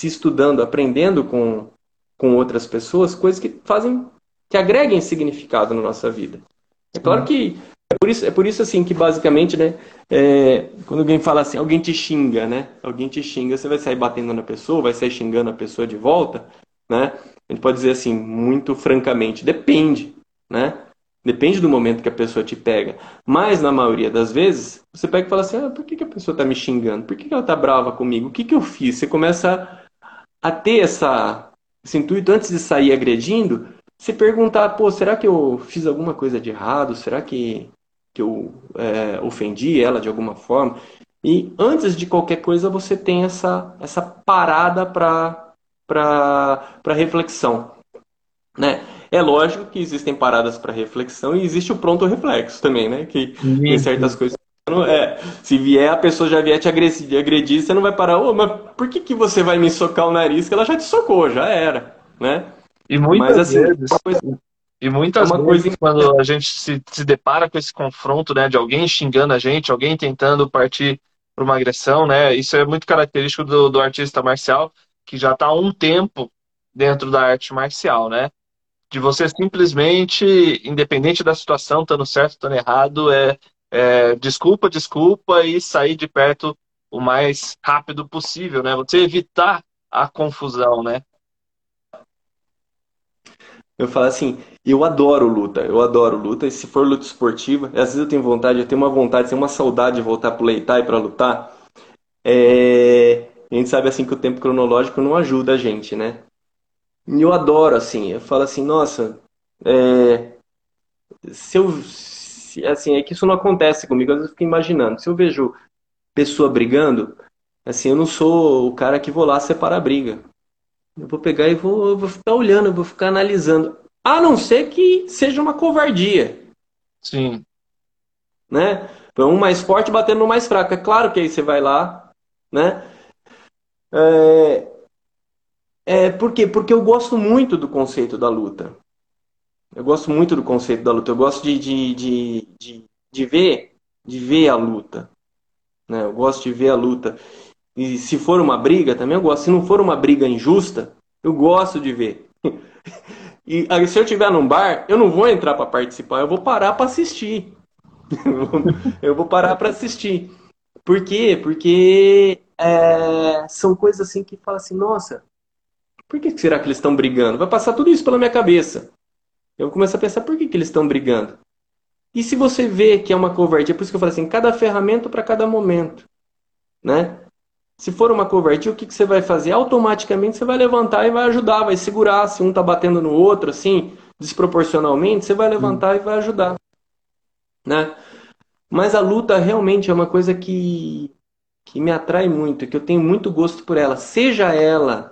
se estudando, aprendendo com, com outras pessoas, coisas que fazem, que agreguem significado na nossa vida. É claro que é por isso, é por isso assim que basicamente, né, é, quando alguém fala assim, alguém te xinga, né? Alguém te xinga, você vai sair batendo na pessoa, vai sair xingando a pessoa de volta, né? A gente pode dizer assim, muito francamente, depende, né? Depende do momento que a pessoa te pega. Mas, na maioria das vezes, você pega e fala assim: ah, por que, que a pessoa está me xingando? Por que, que ela está brava comigo? O que, que eu fiz? Você começa a, ter essa, esse intuito antes de sair agredindo, se perguntar: pô, será que eu fiz alguma coisa de errado? Será que que eu é, ofendi ela de alguma forma. E antes de qualquer coisa, você tem essa, essa parada para reflexão. Né? É lógico que existem paradas para reflexão e existe o pronto reflexo também, né? Que tem certas coisas que é, se vier, a pessoa já vier te agredir, agredir você não vai parar, ô, mas por que, que você vai me socar o nariz? Que ela já te socou, já era, né? E muitas mas, assim, vezes, coisa, e muitas é vezes coisa... quando a gente se, se depara com esse confronto, né, de alguém xingando a gente, alguém tentando partir para uma agressão, né, isso é muito característico do, do artista marcial, que já está há um tempo dentro da arte marcial, né? De você simplesmente, independente da situação, estando certo, estando errado, é, é, desculpa, desculpa e sair de perto o mais rápido possível, né? Você evitar a confusão, né? Eu falo assim, eu adoro luta, eu adoro luta, e se for luta esportiva, às vezes eu tenho vontade, eu tenho uma vontade, tenho uma saudade de voltar pro Leitai para lutar. É... A gente sabe assim que o tempo cronológico não ajuda a gente, né? E eu adoro, assim, eu falo assim, nossa, é... se eu assim, é que isso não acontece comigo, às vezes eu fico imaginando. Se eu vejo pessoa brigando, assim, eu não sou o cara que vou lá separar a briga. Eu vou pegar e vou, vou ficar olhando, eu vou ficar analisando. A não ser que seja uma covardia. Sim. Né? Um mais forte batendo no mais fraco. É claro que aí você vai lá, né? É, é, por quê? Porque eu gosto muito do conceito da luta. Eu gosto muito do conceito da luta. Eu gosto de, de, de, de, de ver, de ver a luta. Né? Eu gosto de ver a luta. E se for uma briga, também eu gosto. Se não for uma briga injusta, eu gosto de ver. E se eu estiver num bar, eu não vou entrar para participar, eu vou parar para assistir. eu vou parar para assistir. Por quê? Porque é, são coisas assim que fala assim, nossa, por que será que eles estão brigando? Vai passar tudo isso pela minha cabeça. Eu começo a pensar por que, que eles estão brigando. E se você vê que é uma covardia, por isso que eu falo assim, cada ferramenta para cada momento, né? Se for uma covardia, o que, que você vai fazer? Automaticamente você vai levantar e vai ajudar, vai segurar. Se um está batendo no outro, assim, desproporcionalmente, você vai levantar hum. e vai ajudar, né? Mas a luta realmente é uma coisa que, que me atrai muito, que eu tenho muito gosto por ela. Seja ela,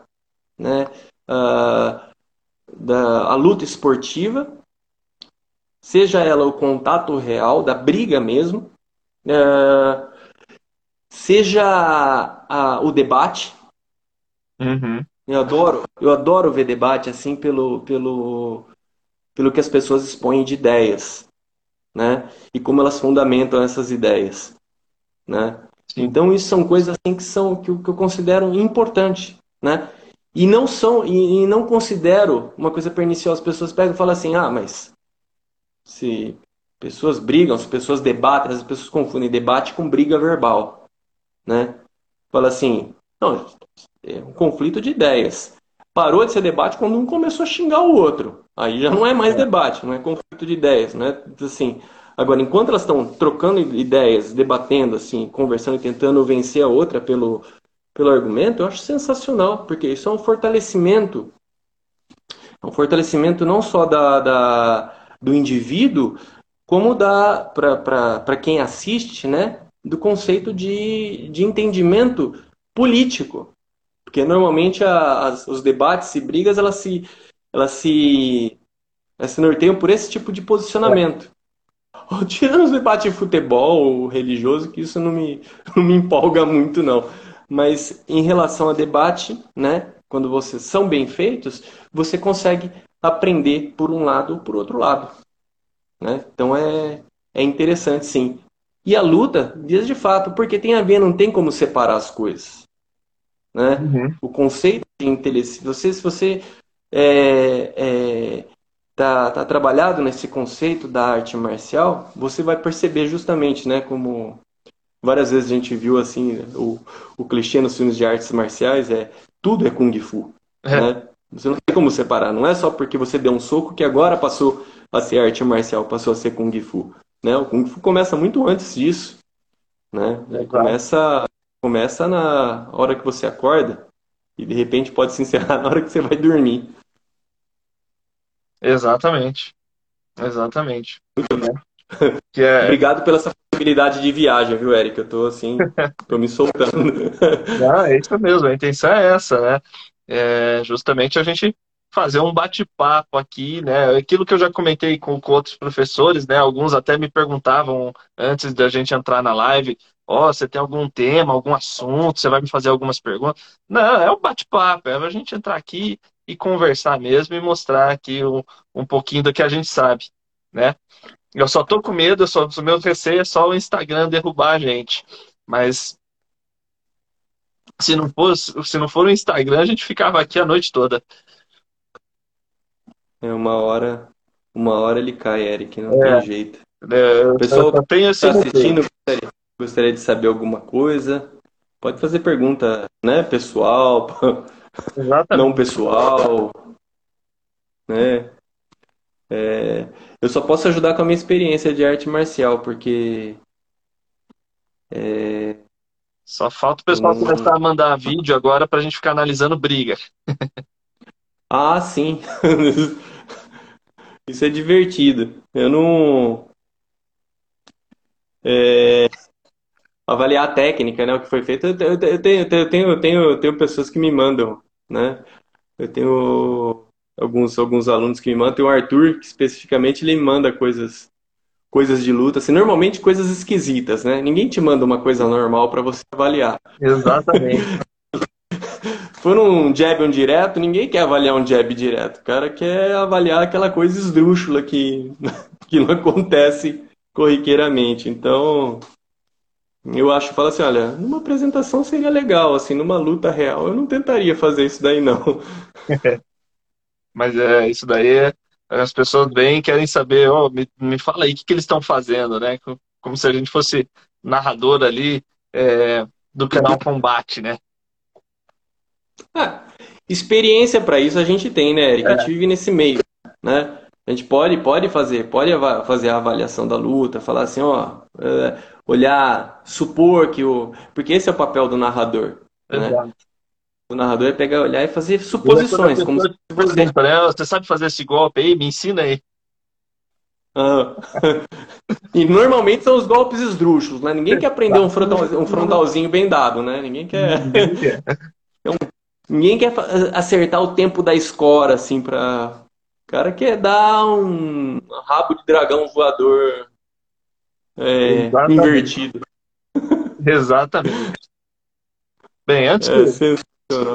né? Uh, da a luta esportiva, seja ela o contato real, da briga mesmo, uh, seja a, o debate. Uhum. Eu adoro, eu adoro ver debate assim pelo, pelo, pelo que as pessoas expõem de ideias, né? E como elas fundamentam essas ideias, né? Então isso são coisas assim que são que, que eu considero importante, né? E não são e, e, não considero uma coisa perniciosa. As pessoas pegam e falam assim: "Ah, mas se pessoas brigam, se pessoas debatem, as pessoas confundem debate com briga verbal", né? Fala assim: "Não, é um conflito de ideias. Parou de ser debate quando um começou a xingar o outro. Aí já não é mais debate, não é conflito de ideias, né? Assim, agora enquanto elas estão trocando ideias, debatendo assim, conversando e tentando vencer a outra pelo pelo argumento, eu acho sensacional, porque isso é um fortalecimento. É um fortalecimento não só da, da do indivíduo, como da para quem assiste, né? Do conceito de, de entendimento político. Porque normalmente a, as, os debates e brigas elas se, elas se, elas se norteiam por esse tipo de posicionamento. Tirando os debates de futebol religioso, que isso não me, não me empolga muito, não mas em relação a debate, né, quando vocês são bem feitos, você consegue aprender por um lado ou por outro lado. Né? Então é, é interessante sim. E a luta diz de fato, porque tem a ver, não tem como separar as coisas. Né? Uhum. O conceito de inteligência, você, se você é, é, tá, tá trabalhado nesse conceito da arte marcial, você vai perceber justamente, né, como Várias vezes a gente viu assim, o, o clichê nos filmes de artes marciais é tudo é Kung Fu. É. Né? Você não tem como separar. Não é só porque você deu um soco que agora passou a ser arte marcial, passou a ser Kung Fu. Né? O Kung Fu começa muito antes disso. Né? É, começa, começa na hora que você acorda e de repente pode se encerrar na hora que você vai dormir. Exatamente. Exatamente. Muito bem. É... Obrigado pela essa possibilidade de viagem, viu, Eric? Eu tô assim, tô me soltando. Não, é isso mesmo, a intenção é essa, né? É justamente a gente fazer um bate-papo aqui, né? Aquilo que eu já comentei com, com, outros professores, né? Alguns até me perguntavam antes da gente entrar na live, ó, oh, você tem algum tema, algum assunto, você vai me fazer algumas perguntas? Não, é um bate-papo, é a gente entrar aqui e conversar mesmo e mostrar aqui um, um pouquinho do que a gente sabe, né? Eu só tô com medo, só, o meu receio é só o Instagram derrubar a gente. Mas se não for, se não for o Instagram, a gente ficava aqui a noite toda. É uma hora, uma hora ele cai, Eric, não é. tem jeito. É, pessoal que está assistindo gostaria, gostaria, de saber alguma coisa. Pode fazer pergunta, né, pessoal, Exatamente. não pessoal, né? É, eu só posso ajudar com a minha experiência de arte marcial, porque é, só falta o pessoal começar a mandar vídeo agora para a gente ficar analisando briga. ah, sim. Isso é divertido. Eu não. É... Avaliar a técnica, né? O que foi feito. Eu tenho, eu tenho, eu tenho, eu tenho, eu tenho pessoas que me mandam, né? Eu tenho alguns, alguns alunos que me mandam. Tem o Arthur, que especificamente ele me manda coisas, coisas de luta, assim, normalmente coisas esquisitas, né? Ninguém te manda uma coisa normal para você avaliar. Exatamente. for um jab um direto, ninguém quer avaliar um jab direto. O cara quer avaliar aquela coisa esdrúxula que, que não acontece corriqueiramente. Então, eu acho, falo assim, olha, numa apresentação seria legal, assim, numa luta real, eu não tentaria fazer isso daí não. Mas é, isso daí, as pessoas bem querem saber, oh, me, me fala aí o que, que eles estão fazendo, né? Como se a gente fosse narrador ali é, do canal Combate, né? Ah, experiência para isso a gente tem, né, Eric? É. A gente vive nesse meio, né? A gente pode, pode fazer, pode fazer a avaliação da luta, falar assim, ó, é, olhar, supor que o. Porque esse é o papel do narrador. Né? O narrador é pegar, olhar e fazer suposições. Como se... Exemplo, né? Você sabe fazer esse golpe aí? Me ensina aí. Ah. e normalmente são os golpes esdrúxulos, né? Ninguém quer aprender um, frontal, um frontalzinho bem dado, né? Ninguém quer. Então, Ninguém quer acertar o tempo da escora, assim, pra. O cara quer dar um rabo de dragão voador é, invertido. Exatamente. Bem, antes é, que...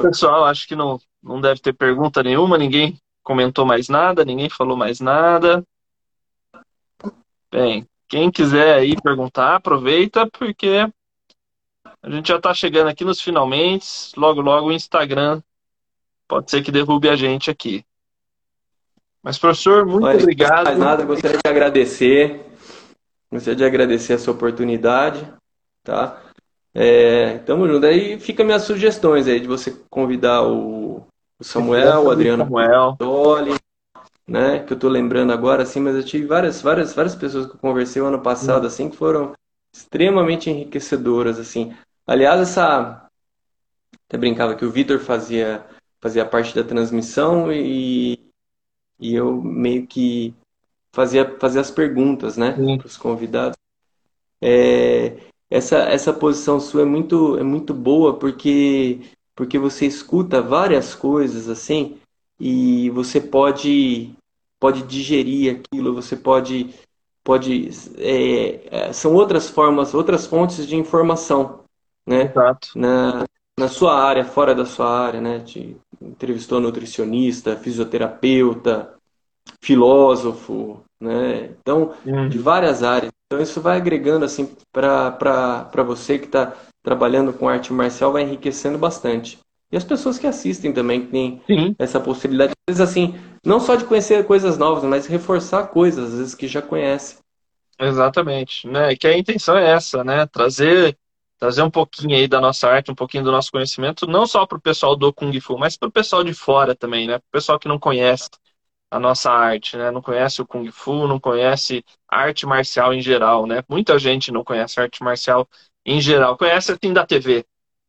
pessoal, acho que não, não deve ter pergunta nenhuma, ninguém comentou mais nada, ninguém falou mais nada. Bem, quem quiser aí perguntar, aproveita, porque a gente já está chegando aqui nos finalmente. Logo, logo o Instagram pode ser que derrube a gente aqui. Mas, professor, muito Olha, obrigado. Não mais nada, gostaria de agradecer. Gostaria de agradecer essa oportunidade, tá? É, tamo junto. Aí fica minhas sugestões aí de você convidar o, o Samuel, o Adriano Samuel. Toli, né? Que eu tô lembrando agora, assim, mas eu tive várias, várias, várias pessoas que eu conversei o ano passado, hum. assim, que foram extremamente enriquecedoras, assim. Aliás, essa. Até brincava que o Vitor fazia, fazia parte da transmissão e, e eu meio que fazia, fazia as perguntas, né, para os convidados. É, essa, essa posição sua é muito, é muito boa porque, porque você escuta várias coisas assim e você pode, pode digerir aquilo, você pode. pode é, é são outras formas, outras fontes de informação né? Exato. Na, na sua área, fora da sua área, né? Te entrevistou nutricionista, fisioterapeuta, filósofo, né? Então, uhum. de várias áreas. Então, isso vai agregando, assim, para você que está trabalhando com arte marcial, vai enriquecendo bastante. E as pessoas que assistem também, que têm Sim. essa possibilidade, às vezes, assim, não só de conhecer coisas novas, mas reforçar coisas, às vezes, que já conhece. Exatamente, né? Que a intenção é essa, né? Trazer trazer um pouquinho aí da nossa arte, um pouquinho do nosso conhecimento, não só para o pessoal do Kung Fu, mas para o pessoal de fora também, né? Para o pessoal que não conhece a nossa arte, né? Não conhece o Kung Fu, não conhece arte marcial em geral, né? Muita gente não conhece arte marcial em geral, conhece assim da TV,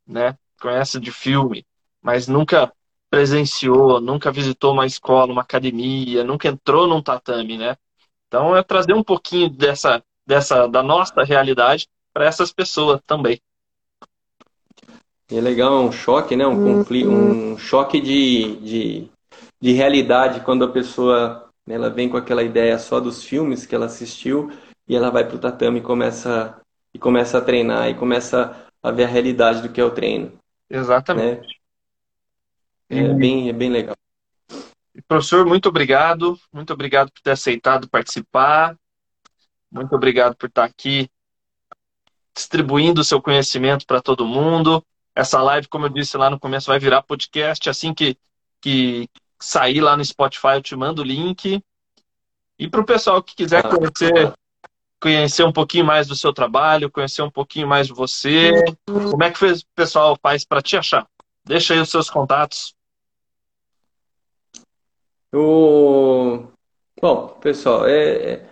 né? Conhece de filme, mas nunca presenciou, nunca visitou uma escola, uma academia, nunca entrou num tatame, né? Então é trazer um pouquinho dessa, dessa da nossa realidade para essas pessoas também. É legal, é um choque, né? Um, conflito, um choque de, de, de realidade quando a pessoa né, ela vem com aquela ideia só dos filmes que ela assistiu e ela vai para o tatame e começa, e começa a treinar e começa a ver a realidade do que é o treino. Exatamente. Né? É, bem, é bem legal. Professor, muito obrigado. Muito obrigado por ter aceitado participar. Muito obrigado por estar aqui distribuindo o seu conhecimento para todo mundo. Essa live, como eu disse lá no começo, vai virar podcast. Assim que, que sair lá no Spotify, eu te mando o link. E para o pessoal que quiser conhecer, conhecer um pouquinho mais do seu trabalho, conhecer um pouquinho mais de você, como é que o pessoal faz para te achar? Deixa aí os seus contatos. O... Bom, pessoal, é, é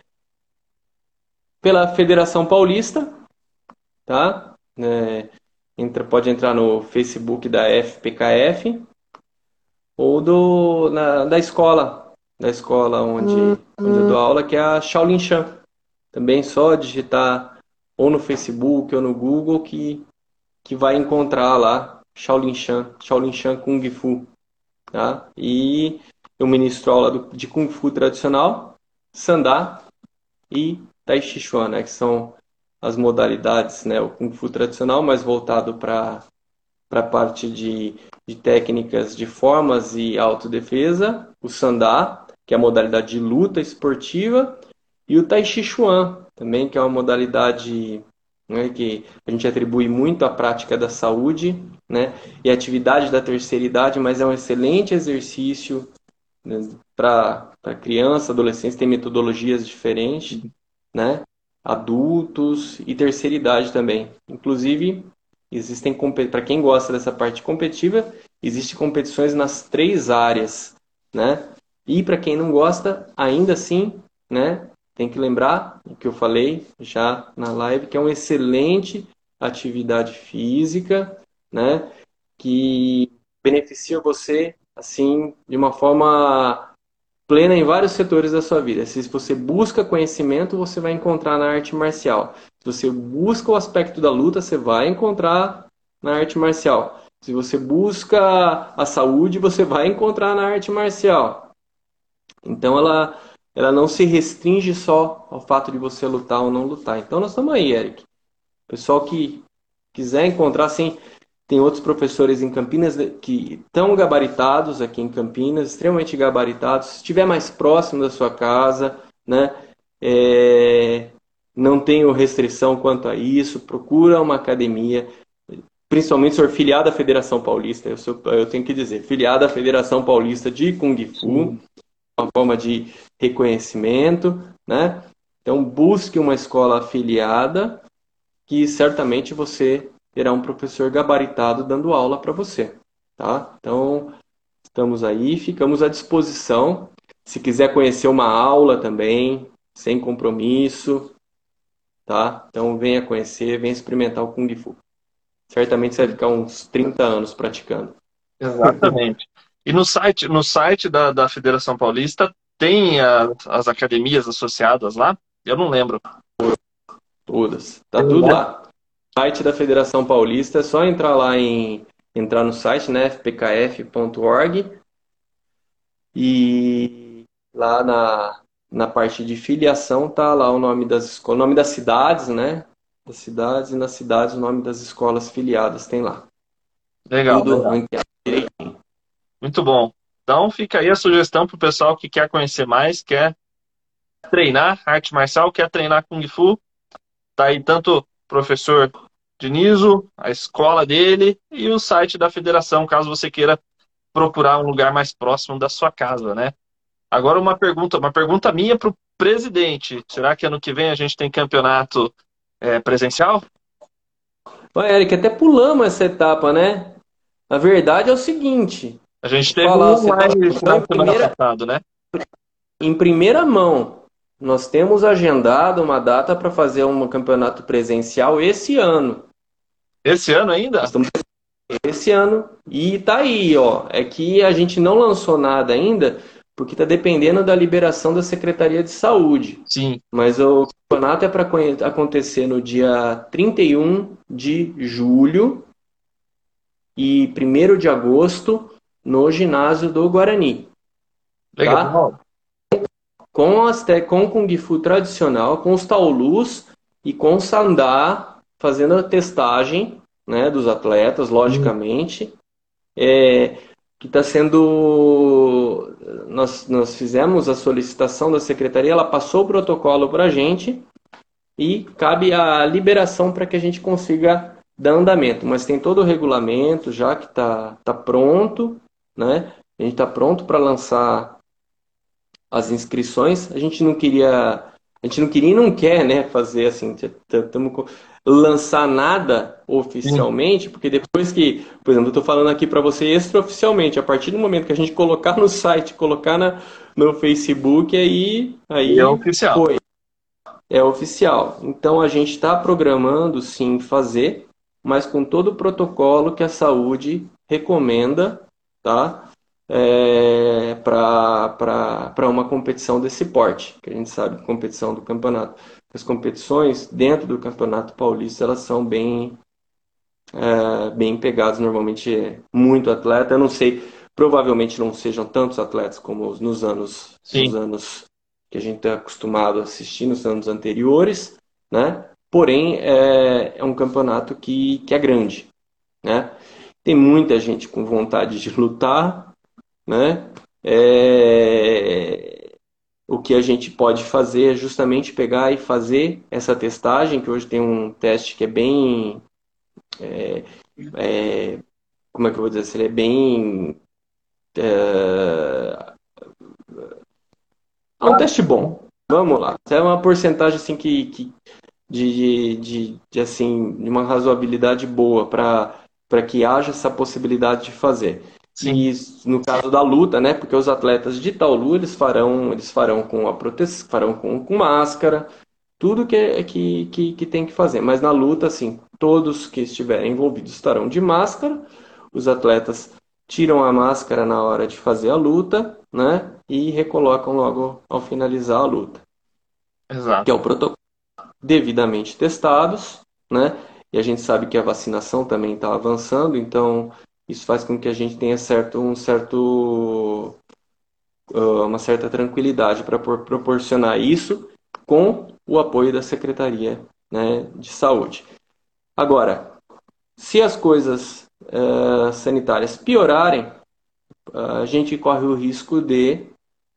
pela Federação Paulista, tá? É, entra, pode entrar no Facebook da FPKF ou do, na, da escola, da escola onde, uhum. onde eu dou aula, que é a Shaolin Chan. Também só digitar ou no Facebook ou no Google que, que vai encontrar lá Shaolin Chan, Shaolin Chan Kung Fu. Tá? E eu ministro aula de Kung Fu tradicional, Sandá e Tai Chi Chuan, né? que são as modalidades, né? o Kung Fu tradicional mais voltado para a parte de, de técnicas de formas e autodefesa, o Sandá, que é a modalidade de luta esportiva, e o Tai Chi Chuan, também, que é uma modalidade né, que a gente atribui muito à prática da saúde né, e atividade da terceira idade, mas é um excelente exercício né, para criança, adolescentes, tem metodologias diferentes, né, adultos e terceira idade também. Inclusive, existem para quem gosta dessa parte competitiva, existem competições nas três áreas, né? E para quem não gosta, ainda assim, né, tem que lembrar o que eu falei já na live, que é uma excelente atividade física, né? Que beneficia você assim de uma forma plena em vários setores da sua vida. Se você busca conhecimento, você vai encontrar na arte marcial. Se você busca o aspecto da luta, você vai encontrar na arte marcial. Se você busca a saúde, você vai encontrar na arte marcial. Então ela ela não se restringe só ao fato de você lutar ou não lutar. Então nós estamos aí, Eric. Pessoal que quiser encontrar, assim, tem outros professores em Campinas que estão gabaritados aqui em Campinas, extremamente gabaritados. Se estiver mais próximo da sua casa, né? É, não tenho restrição quanto a isso. Procura uma academia, principalmente se for filiada à Federação Paulista. Eu, sou, eu tenho que dizer, filiada à Federação Paulista de Kung Fu, uma forma de reconhecimento, né? Então busque uma escola afiliada que certamente você terá um professor gabaritado dando aula para você, tá? Então estamos aí, ficamos à disposição. Se quiser conhecer uma aula também, sem compromisso, tá? Então venha conhecer, venha experimentar o Kung Fu. Certamente você vai ficar uns 30 anos praticando. Exatamente. E no site, no site da, da Federação Paulista tem a, as academias associadas lá? Eu não lembro. Todas. Tá tudo lá. O site da Federação Paulista é só entrar lá em entrar no site, né, fpkf.org e lá na, na parte de filiação tá lá o nome das escolas, o nome das cidades, né? Das cidades e nas cidades o nome das escolas filiadas tem lá. Legal. Tudo legal. Muito bom. Então fica aí a sugestão para o pessoal que quer conhecer mais, quer treinar arte marcial, quer treinar Kung Fu. Tá aí tanto o professor Dinizo, a escola dele e o site da federação, caso você queira procurar um lugar mais próximo da sua casa, né? Agora uma pergunta, uma pergunta minha para o presidente. Será que ano que vem a gente tem campeonato é, presencial? Oi, Eric, até pulamos essa etapa, né? A verdade é o seguinte: a gente teve falar, um mais tá, em primeira, passado, né? Em primeira mão, nós temos agendado uma data para fazer um campeonato presencial esse ano. Esse ano ainda? Estamos... Esse ano. E tá aí, ó. É que a gente não lançou nada ainda, porque está dependendo da liberação da Secretaria de Saúde. Sim. Mas o campeonato é para acontecer no dia 31 de julho e 1 de agosto no ginásio do Guarani. Legal. Tá? Com, as com o Kung Fu tradicional, com os Taolus e com o Sandá, fazendo a testagem né, dos atletas, logicamente. Hum. É, que está sendo. Nós, nós fizemos a solicitação da secretaria, ela passou o protocolo para a gente e cabe a liberação para que a gente consiga dar andamento. Mas tem todo o regulamento já que está tá pronto, né? A gente está pronto para lançar as inscrições. A gente não queria, a gente não queria e não quer, né? Fazer assim, estamos lançar nada oficialmente, porque depois que, por exemplo, eu estou falando aqui para você extraoficialmente, a partir do momento que a gente colocar no site, colocar na, no Facebook, aí, aí é oficial. Foi. É oficial. Então a gente está programando sim fazer, mas com todo o protocolo que a saúde recomenda, tá? É, para uma competição desse porte, que a gente sabe, competição do campeonato as competições dentro do Campeonato Paulista elas são bem é, bem pegadas. Normalmente é muito atleta. Eu não sei provavelmente não sejam tantos atletas como nos anos nos anos que a gente está acostumado a assistir nos anos anteriores né? Porém é, é um campeonato que, que é grande né? Tem muita gente com vontade de lutar né? É, o que a gente pode fazer é justamente pegar e fazer essa testagem, que hoje tem um teste que é bem. É, é, como é que eu vou dizer? Ele é bem. É, é um teste bom. Vamos lá. É uma porcentagem assim que, que de, de, de, assim de uma razoabilidade boa para que haja essa possibilidade de fazer. Sim. E no caso da luta, né? Porque os atletas de Taolu, eles farão, eles farão com a proteção, farão com, com máscara, tudo que, que, que, que tem que fazer. Mas na luta, assim, todos que estiverem envolvidos estarão de máscara. Os atletas tiram a máscara na hora de fazer a luta, né? E recolocam logo ao finalizar a luta. Exato. Que é o protocolo. Devidamente testados, né? E a gente sabe que a vacinação também está avançando, então isso faz com que a gente tenha certo, um certo, uh, uma certa tranquilidade para proporcionar isso com o apoio da Secretaria né, de Saúde. Agora, se as coisas uh, sanitárias piorarem, a gente corre o risco de,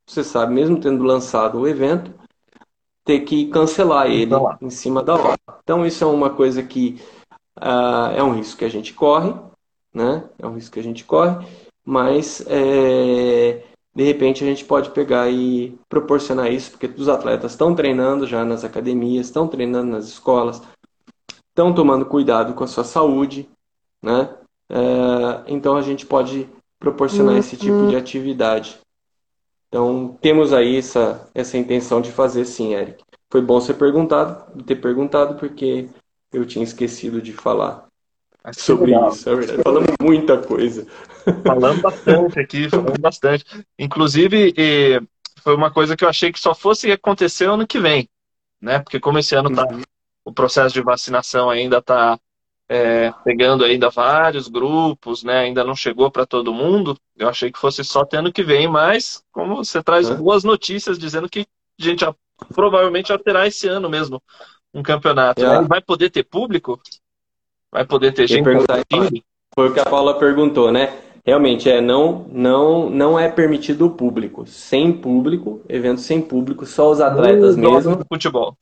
você sabe, mesmo tendo lançado o evento, ter que cancelar ele em cima da hora. Então, isso é uma coisa que uh, é um risco que a gente corre, né? É um risco que a gente corre, mas é, de repente a gente pode pegar e proporcionar isso, porque os atletas estão treinando já nas academias, estão treinando nas escolas, estão tomando cuidado com a sua saúde, né? É, então a gente pode proporcionar esse tipo de atividade. Então temos aí essa, essa intenção de fazer sim, Eric. Foi bom ser perguntado, ter perguntado, porque eu tinha esquecido de falar sobre legal. isso, é verdade. Falamos muita coisa. Falamos bastante aqui, falamos bastante. Inclusive, foi uma coisa que eu achei que só fosse acontecer ano que vem, né? Porque como esse ano tá, uhum. o processo de vacinação ainda está é, pegando ainda vários grupos, né? Ainda não chegou para todo mundo. Eu achei que fosse só ter ano que vem, mas como você traz boas notícias dizendo que a gente já, provavelmente já terá esse ano mesmo um campeonato. Né? Vai poder ter público? Vai poder ter gente Foi o que a Paula perguntou, né? Realmente é não não não é permitido o público. Sem público, evento sem público, só os atletas no mesmo. Futebol.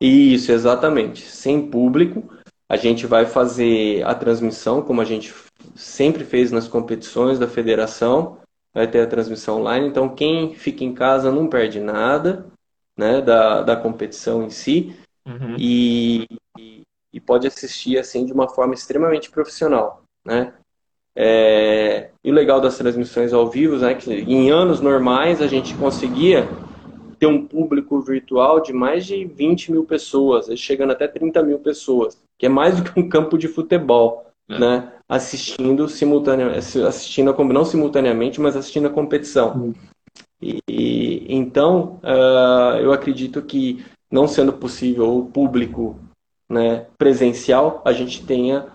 Isso, exatamente. Sem público, a gente vai fazer a transmissão como a gente sempre fez nas competições da federação. Vai ter a transmissão online, então quem fica em casa não perde nada, né, da, da competição em si. Uhum. E, e pode assistir assim de uma forma extremamente profissional, né? É... E o legal das transmissões ao vivo, né, que em anos normais a gente conseguia ter um público virtual de mais de 20 mil pessoas, chegando até 30 mil pessoas, que é mais do que um campo de futebol, é. né? Assistindo simultaneamente, assistindo a, não simultaneamente, mas assistindo a competição. Uhum. E, e, então, uh, eu acredito que não sendo possível o público né, presencial, a gente tenha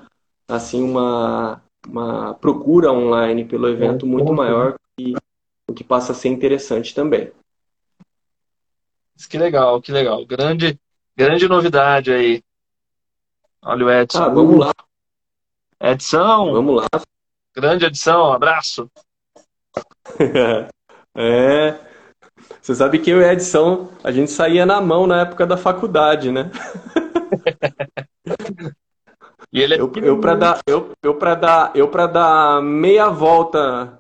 assim uma, uma procura online pelo evento muito maior que, o que passa a ser interessante também. Que legal, que legal. Grande, grande novidade aí. Olha o Edson. Ah, vamos lá. Edson. Vamos lá. Grande Edson, um abraço. é. Você sabe que eu e a Edson, a gente saía na mão na época da faculdade, né? e ele é eu, eu para dar eu, eu para dar eu para dar meia volta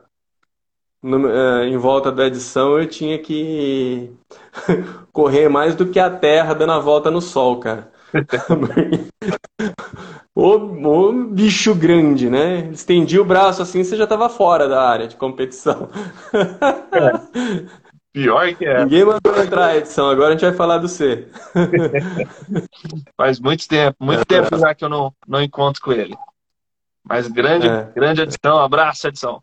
no, é, em volta da edição eu tinha que correr mais do que a Terra dando a volta no Sol, cara. o, o, bicho grande, né? Estendi o braço assim, você já estava fora da área de competição. É. Pior que é. Ninguém mandou entrar a edição, agora a gente vai falar do C. Faz muito tempo, muito é. tempo já que eu não, não encontro com ele. Mas grande, é. grande edição, abraço, edição.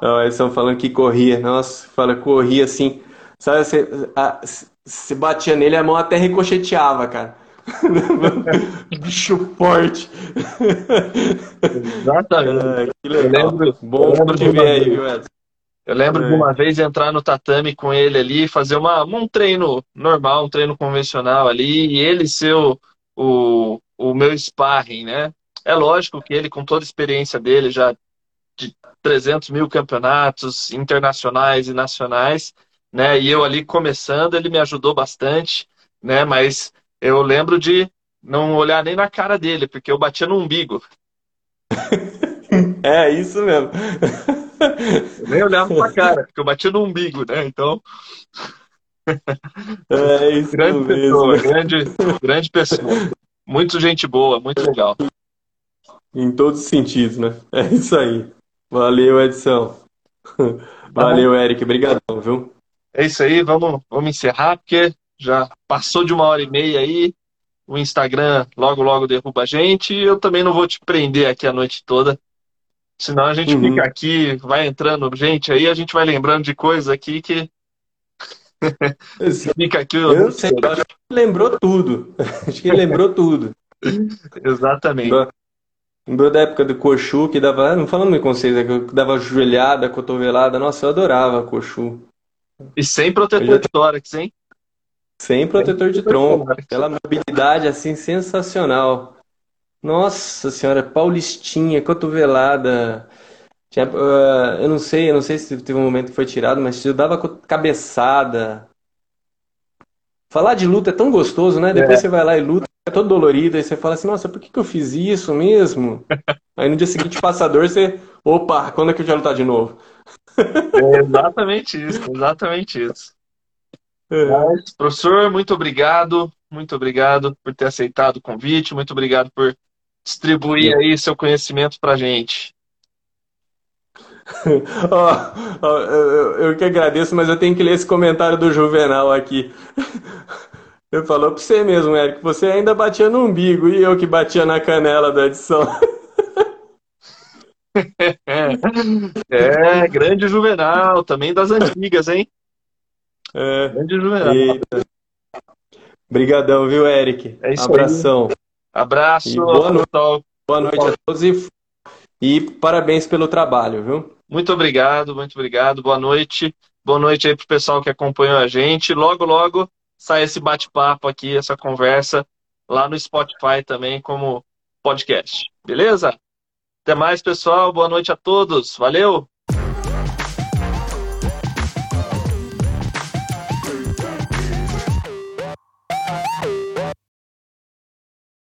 Não, falando que corria, nossa, fala, corria assim. Sabe, você, a, você batia nele, a mão até ricocheteava, cara. Bicho forte. Exatamente. Ah, que legal. Lembro, Bom te ver aí, viu, Edson? Eu lembro é. de uma vez entrar no tatame com ele ali, fazer uma, um treino normal, um treino convencional ali, e ele ser o, o, o meu sparring, né? É lógico que ele, com toda a experiência dele, já de 300 mil campeonatos internacionais e nacionais, né? E eu ali começando, ele me ajudou bastante, né? Mas eu lembro de não olhar nem na cara dele, porque eu batia no umbigo. É, isso mesmo. Eu nem olhava pra cara, porque eu batia no umbigo, né? Então. É isso grande mesmo. pessoa, grande, grande pessoa. Muito gente boa, muito legal. Em todos os sentidos, né? É isso aí. Valeu, Edson. Valeu, Eric. Obrigadão, viu? É isso aí, vamos, vamos encerrar, porque já passou de uma hora e meia aí. O Instagram logo, logo derruba a gente. E eu também não vou te prender aqui a noite toda. Senão a gente uhum. fica aqui, vai entrando gente aí, a gente vai lembrando de coisas aqui que. fica aqui. Eu, eu sei, eu acho que lembrou tudo. acho que lembrou tudo. Exatamente. Lembrou da época do Cochu, que dava. Não falando com vocês, é que dava joelhada, cotovelada. Nossa, eu adorava Cochu. E sem protetor já... de tórax, hein? Sem protetor de tronco. Aquela mobilidade assim sensacional. Nossa senhora, Paulistinha, cotovelada. Tinha, uh, eu não sei, eu não sei se teve um momento que foi tirado, mas eu dava cabeçada. Falar de luta é tão gostoso, né? Depois é. você vai lá e luta, é todo dolorido, aí você fala assim, nossa, por que, que eu fiz isso mesmo? aí no dia seguinte, passador, você. Opa, quando é que eu já lutar de novo? é exatamente isso, exatamente isso. É. Mas, professor, muito obrigado, muito obrigado por ter aceitado o convite, muito obrigado por distribuir aí seu conhecimento para gente. oh, oh, eu, eu que agradeço, mas eu tenho que ler esse comentário do Juvenal aqui. Eu falou para você mesmo, Eric, você ainda batia no umbigo e eu que batia na canela da edição. É, grande Juvenal, também das antigas, hein? É. Grande Juvenal. Eita. Obrigadão, viu, Eric? É isso Abração. Aí. Abraço. E boa noite. Boa noite a todos e, e parabéns pelo trabalho, viu? Muito obrigado, muito obrigado. Boa noite. Boa noite aí pro pessoal que acompanhou a gente. Logo, logo sai esse bate-papo aqui, essa conversa lá no Spotify também como podcast. Beleza? Até mais, pessoal. Boa noite a todos. Valeu!